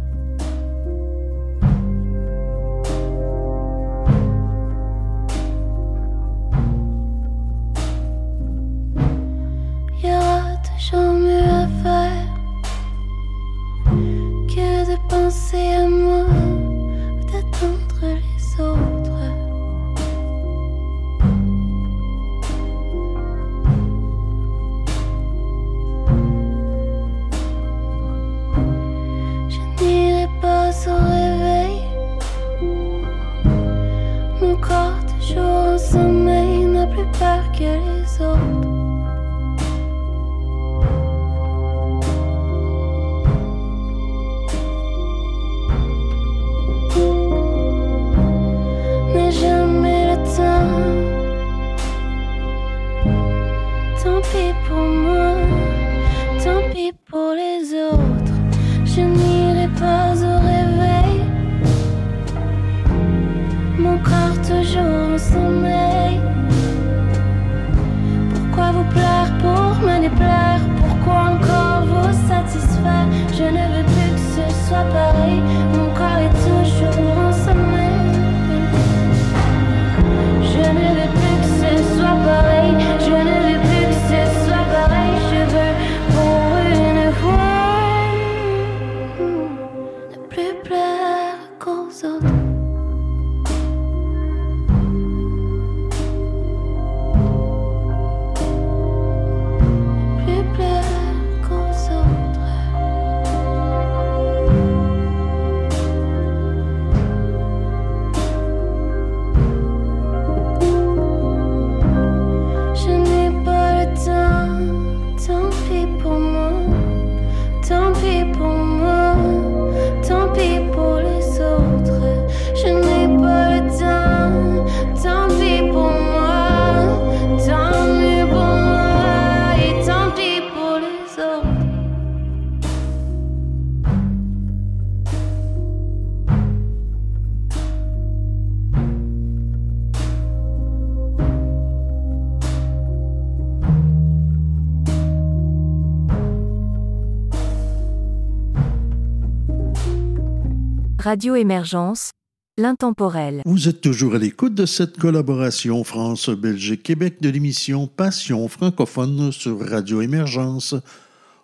Radio Émergence, l'intemporel. Vous êtes toujours à l'écoute de cette collaboration France-Belgique-Québec de l'émission Passion francophone sur Radio Émergence.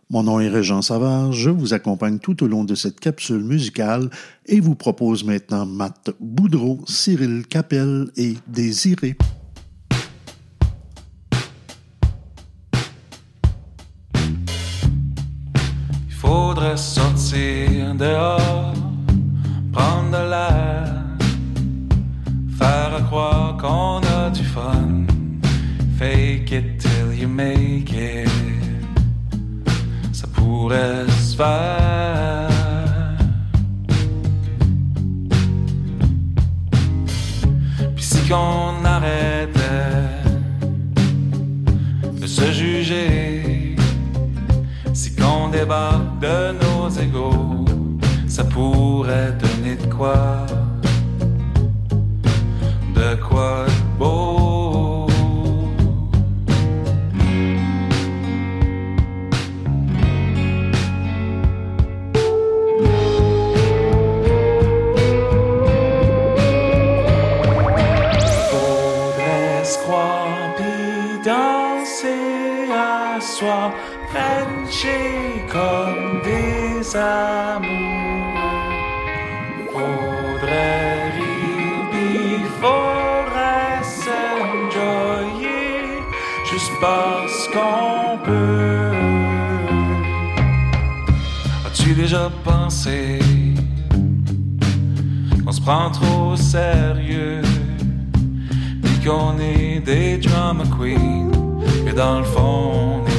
Mon nom est Régent Savard, je vous accompagne tout au long de cette capsule musicale et vous propose maintenant Matt Boudreau, Cyril Capel et Désiré. Il faudrait sortir dehors prendre de l'air, faire croire qu'on a du fun. Fake it till you make it. Ça pourrait se faire. Puis si qu'on arrêtait de se juger, si qu'on débarque de nos égaux, ça pourrait donner de quoi, de quoi trop sérieux? Puis qu'on est des drama queens, et dans le fond on est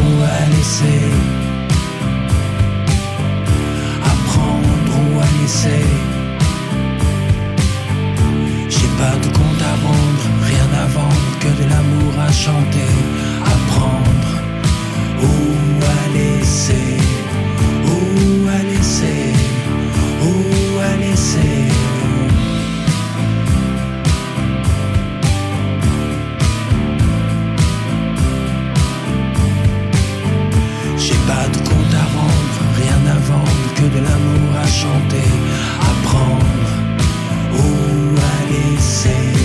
ou à laisser. Apprendre ou à laisser. J'ai pas de compte à rendre, rien à vendre que de l'amour à chanter. Apprendre ou à laisser. de l'amour à chanter, à prendre ou à laisser.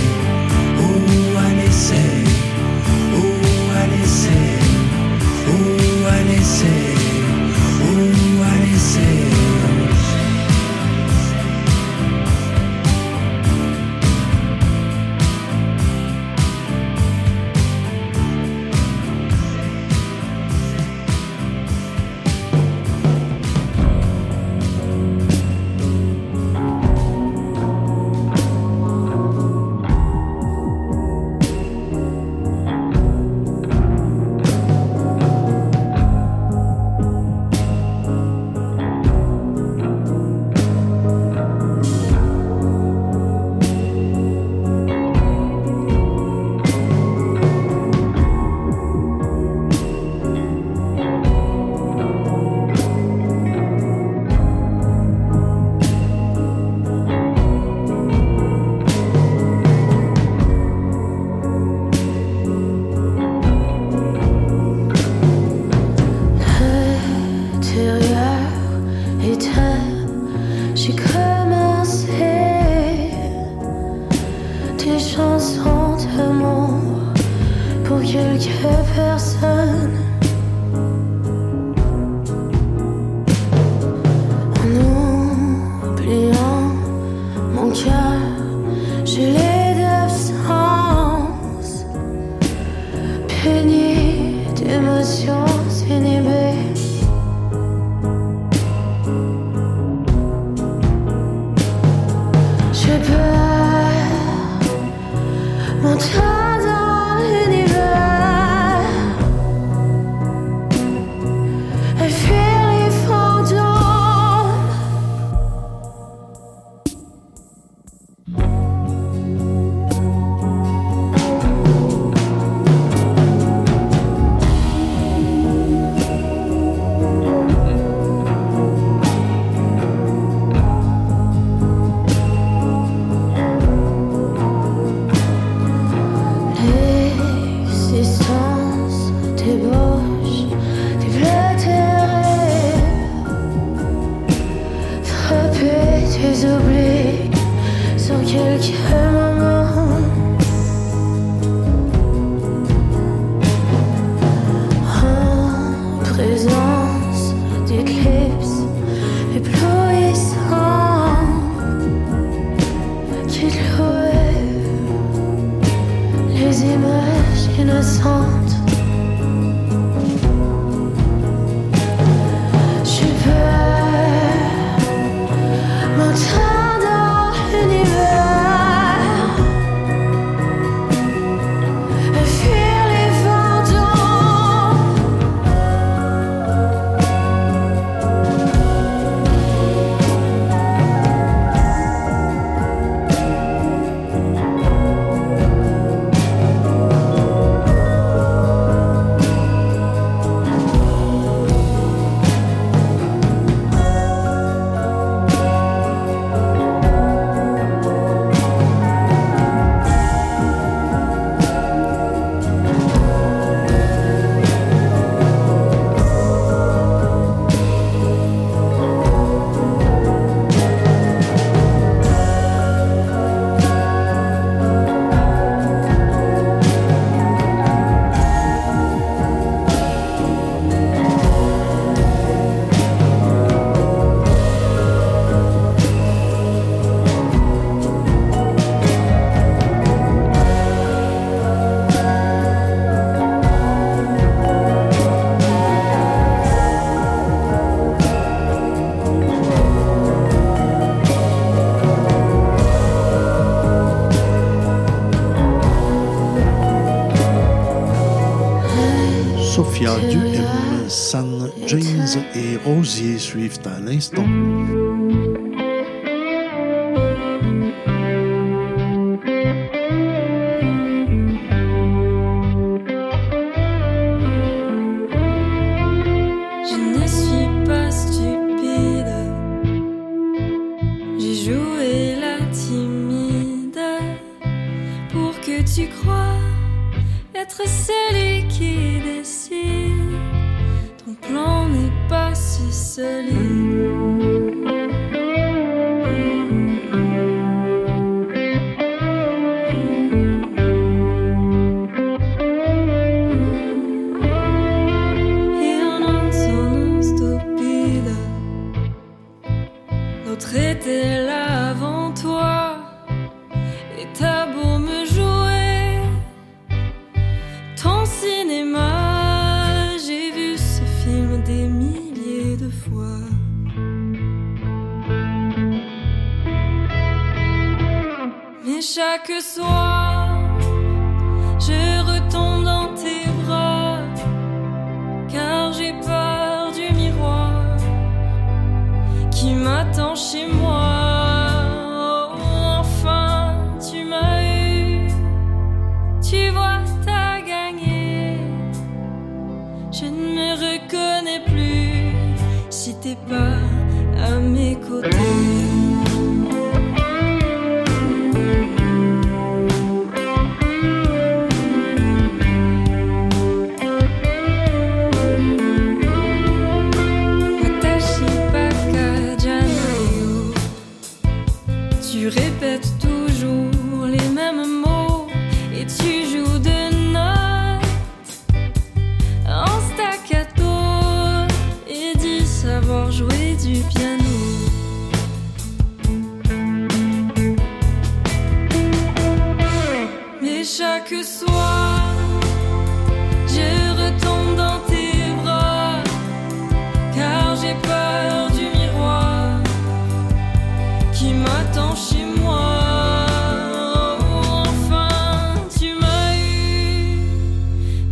entendu M. San James et Rosier suivent à l'instant.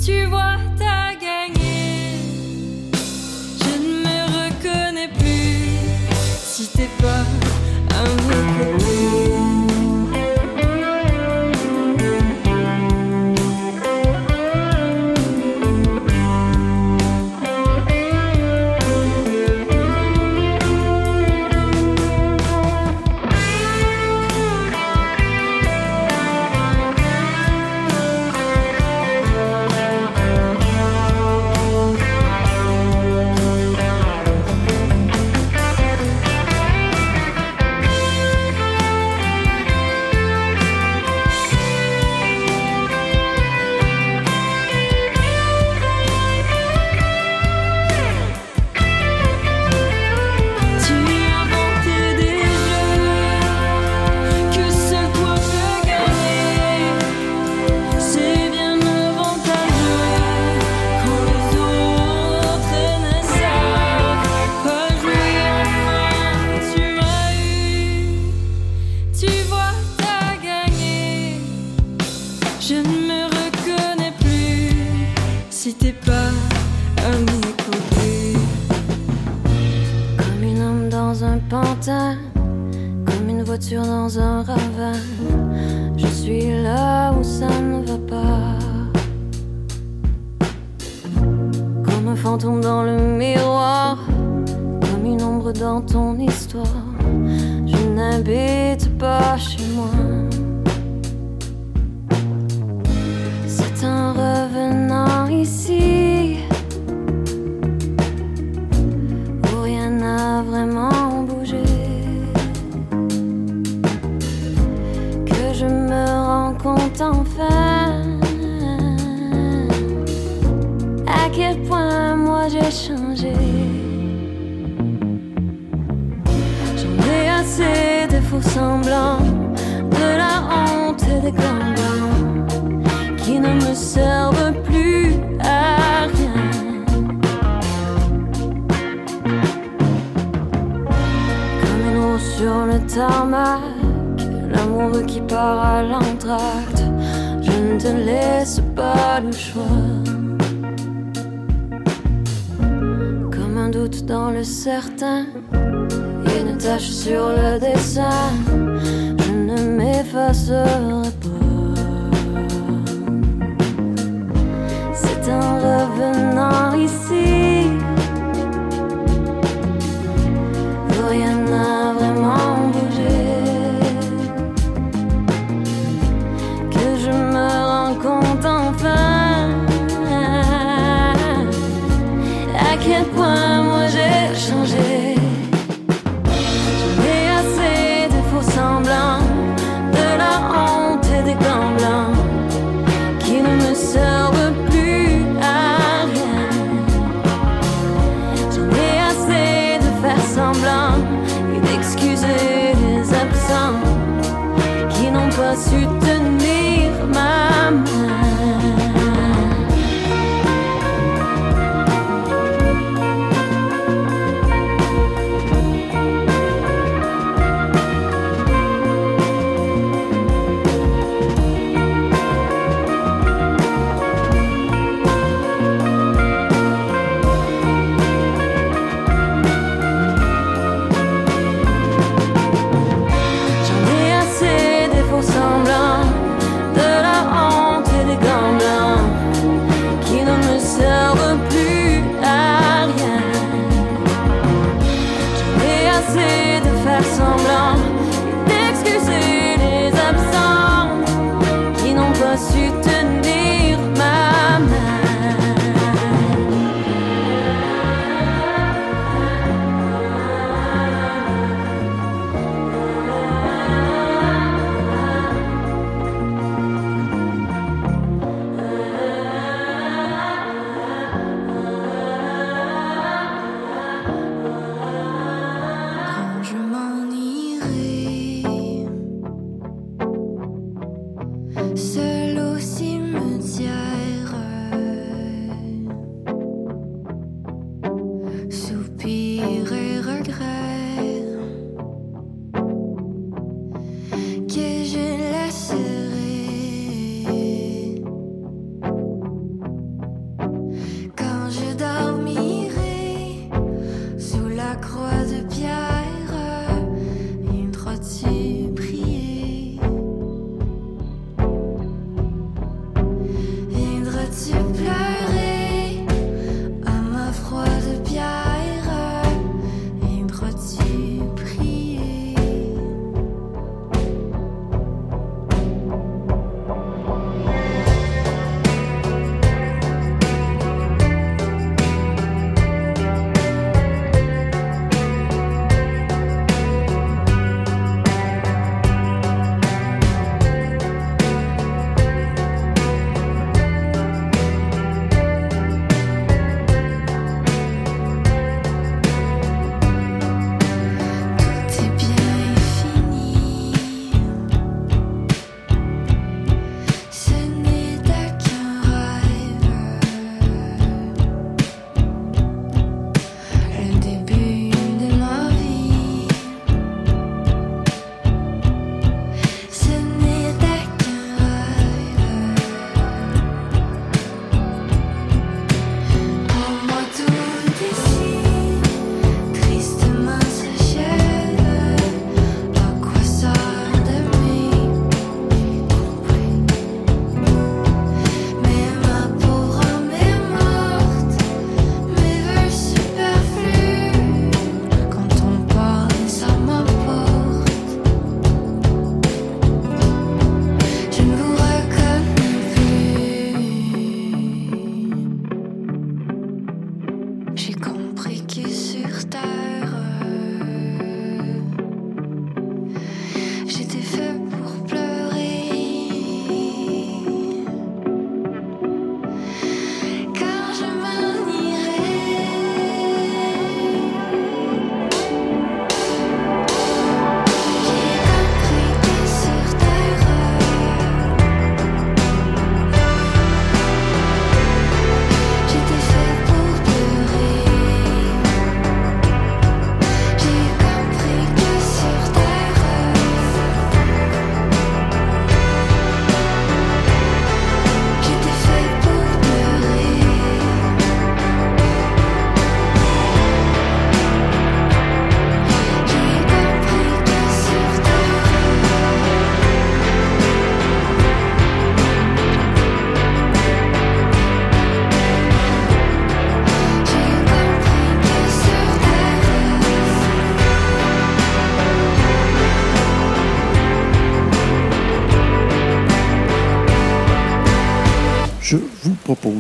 Tu vois,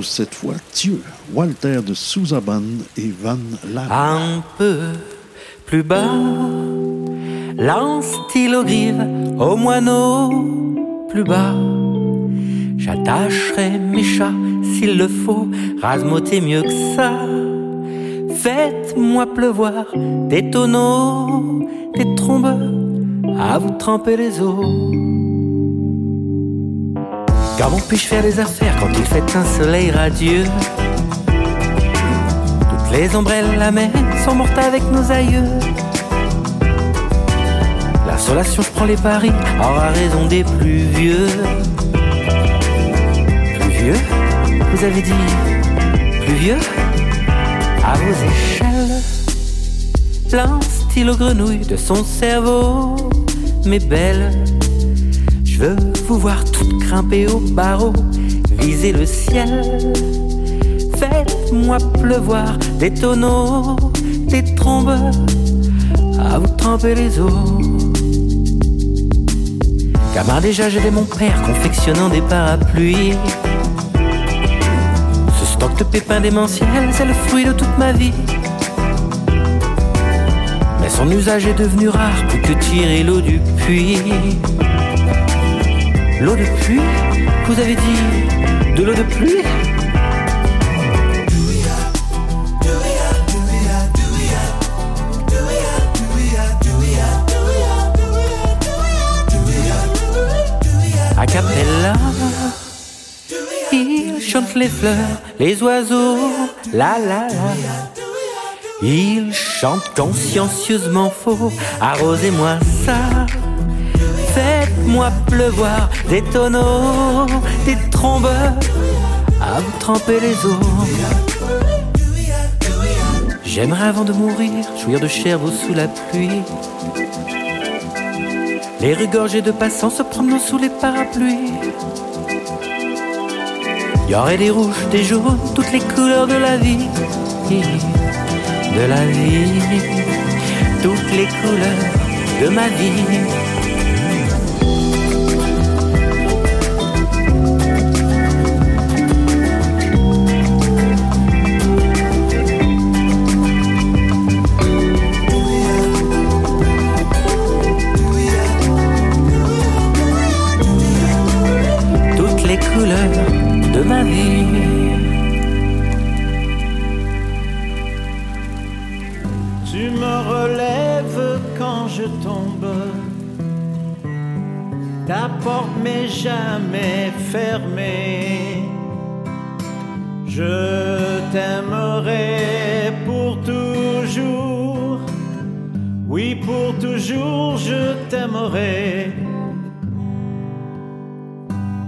cette fois Dieu, Walter de Souzaban et Van Laar. Un peu plus bas, lance stylo grive au moineau plus bas. J'attacherai mes chats s'il le faut, rasmoter mieux que ça. Faites-moi pleuvoir des tonneaux, des trombes, à vous tremper les eaux. Comment puis-je faire des affaires quand il fait un soleil radieux Toutes les ombrelles la mer sont mortes avec nos aïeux. L'insolation, je prends les paris, aura raison des plus vieux. Plus vieux Vous avez dit plus vieux À vos échelles, plein stylo grenouille de son cerveau, mes belles. Je veux vous voir toutes grimper au barreau, viser le ciel. Faites-moi pleuvoir des tonneaux, des trombes, à vous tremper les os. Car déjà j'avais mon père confectionnant des parapluies. Ce stock de pépins démentiels, c'est le fruit de toute ma vie. Mais son usage est devenu rare, plus que tirer l'eau du puits. L'eau de pluie Vous avez dit de l'eau de pluie A cappella, il chante les fleurs, les oiseaux, la la la. Il chante consciencieusement faux, arrosez-moi ça. Faites-moi pleuvoir des tonneaux, des trombes, à vous tremper les os. J'aimerais avant de mourir jouir de chervaux sous la pluie. Les rues gorgées de passants se promenant sous les parapluies. Y aurait des rouges, des jaunes, toutes les couleurs de la vie. De la vie, toutes les couleurs de ma vie.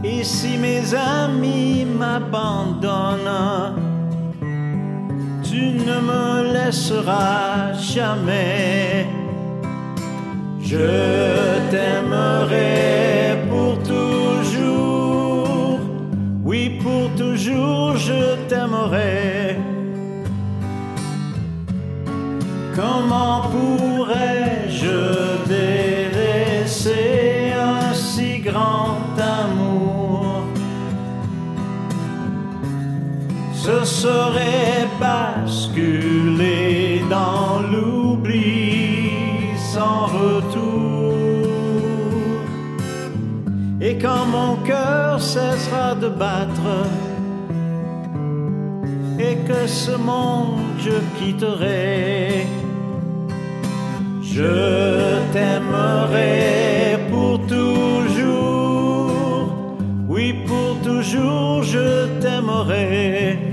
Et si mes amis m'abandonnent, tu ne me laisseras jamais. Je t'aimerai pour toujours. Oui, pour toujours, je t'aimerai. Comment pourrais-je serait basculer dans l'oubli sans retour. Et quand mon cœur cessera de battre, et que ce monde je quitterai, je t'aimerai pour toujours. Oui, pour toujours, je t'aimerai.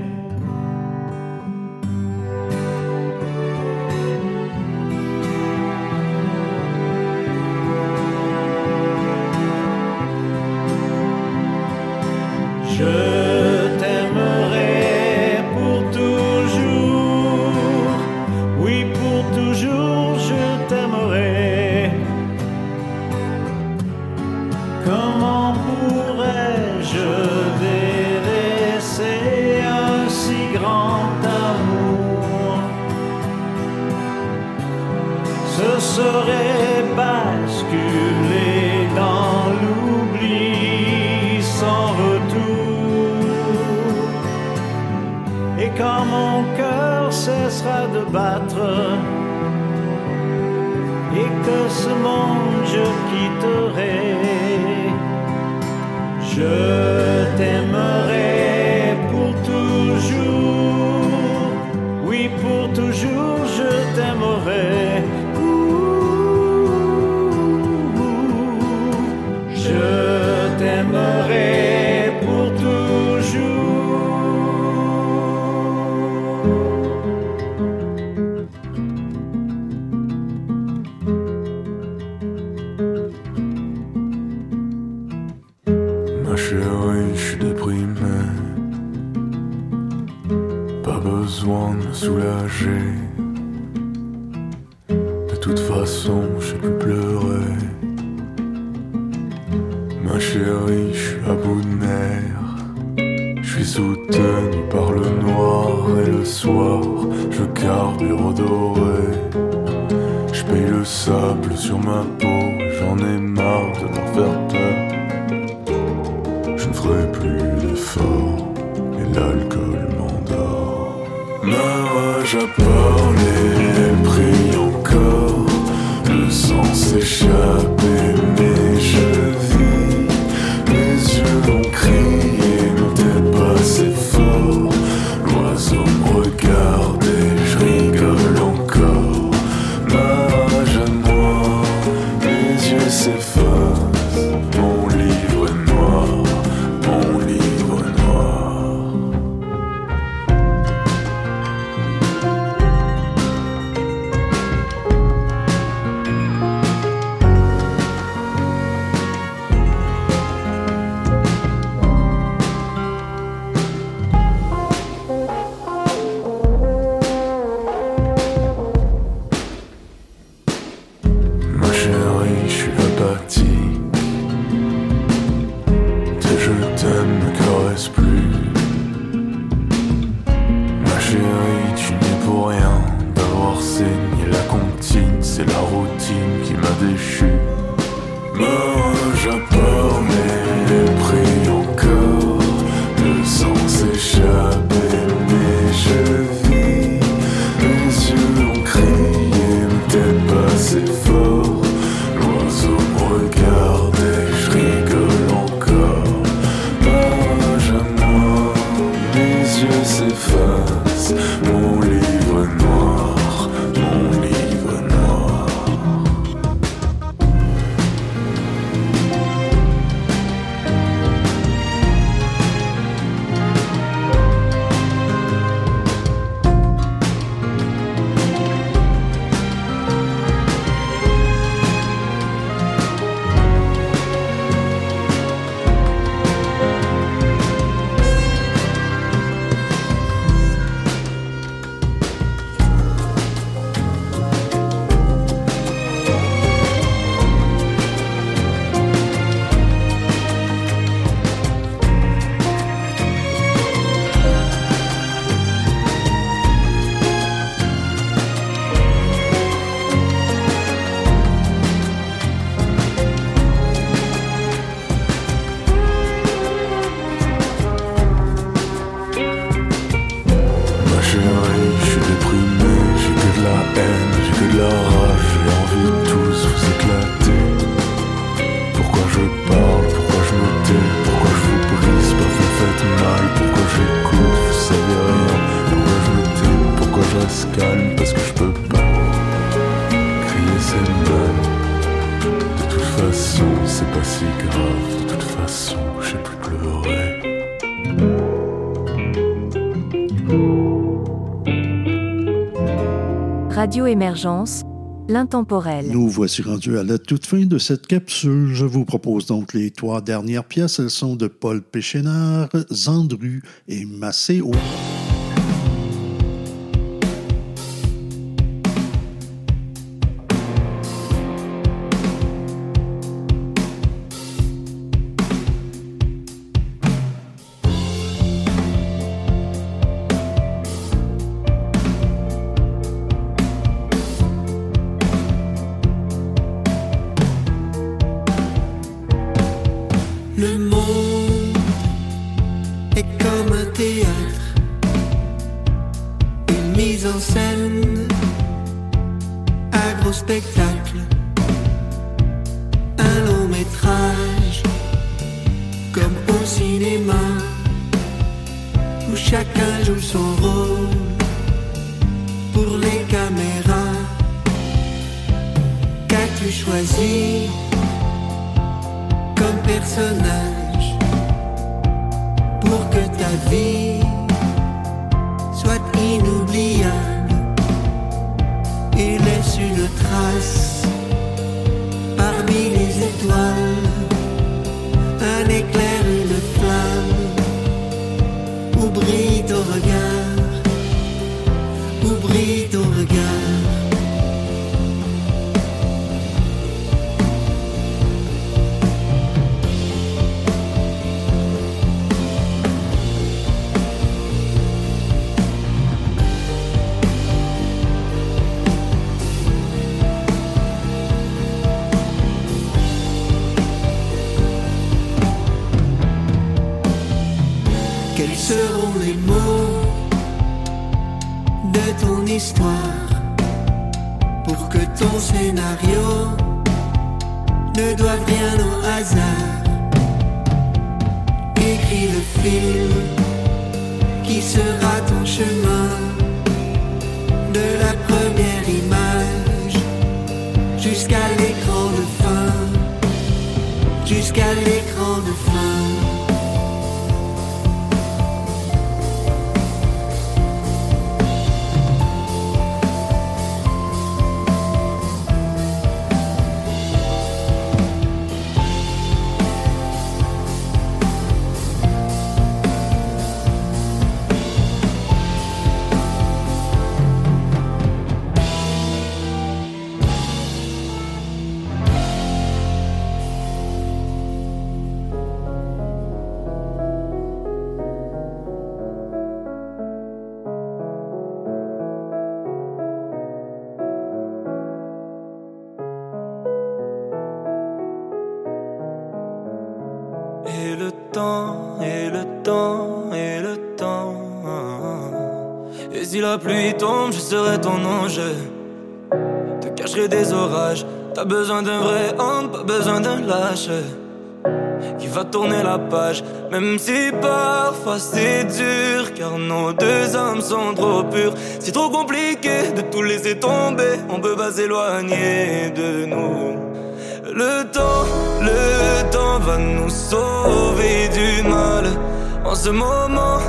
Je t'aimerai Radio Émergence, l'intemporel. Nous voici rendus à la toute fin de cette capsule. Je vous propose donc les trois dernières pièces. Elles sont de Paul Péchenard, Zandru et Maceo. Besoin d'un vrai homme, pas besoin d'un lâche. Qui va tourner la page, même si parfois c'est dur. Car nos deux âmes sont trop pures. C'est trop compliqué de tout laisser tomber. On peut pas s'éloigner de nous. Le temps, le temps va nous sauver du mal. En ce moment,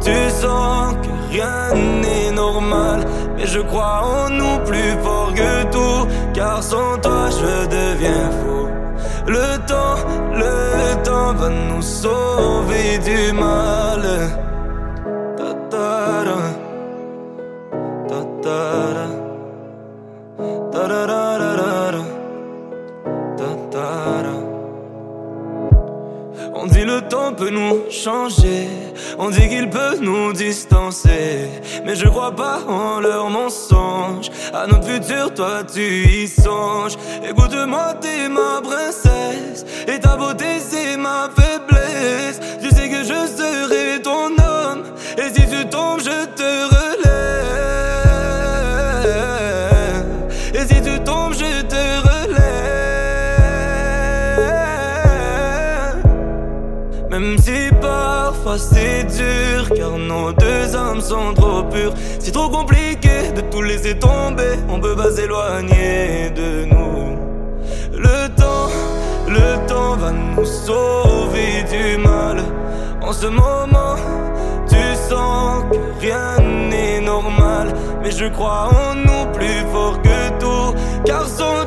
tu sens que rien n'est normal. Mais je crois en nous plus fort que tout. Car sans toi, je deviens fou. Le temps, le temps va nous sauver du mal. Ta ta ra. Ta ta. Ta ra. Ta-ta-ra. On dit le temps peut nous changer, on dit qu'il peut nous distancer. Mais je crois pas en leur mensonge. À notre futur, toi tu y songes. Écoute-moi, t'es ma princesse, et ta beauté c'est ma faiblesse. Tu sais que je serai ton homme, et si tu tombes, je te c'est dur, car nos deux âmes sont trop pures. C'est trop compliqué de tout laisser tomber, on peut pas s'éloigner de nous. Le temps, le temps va nous sauver du mal. En ce moment, tu sens que rien n'est normal. Mais je crois en nous plus fort que tout. Car sans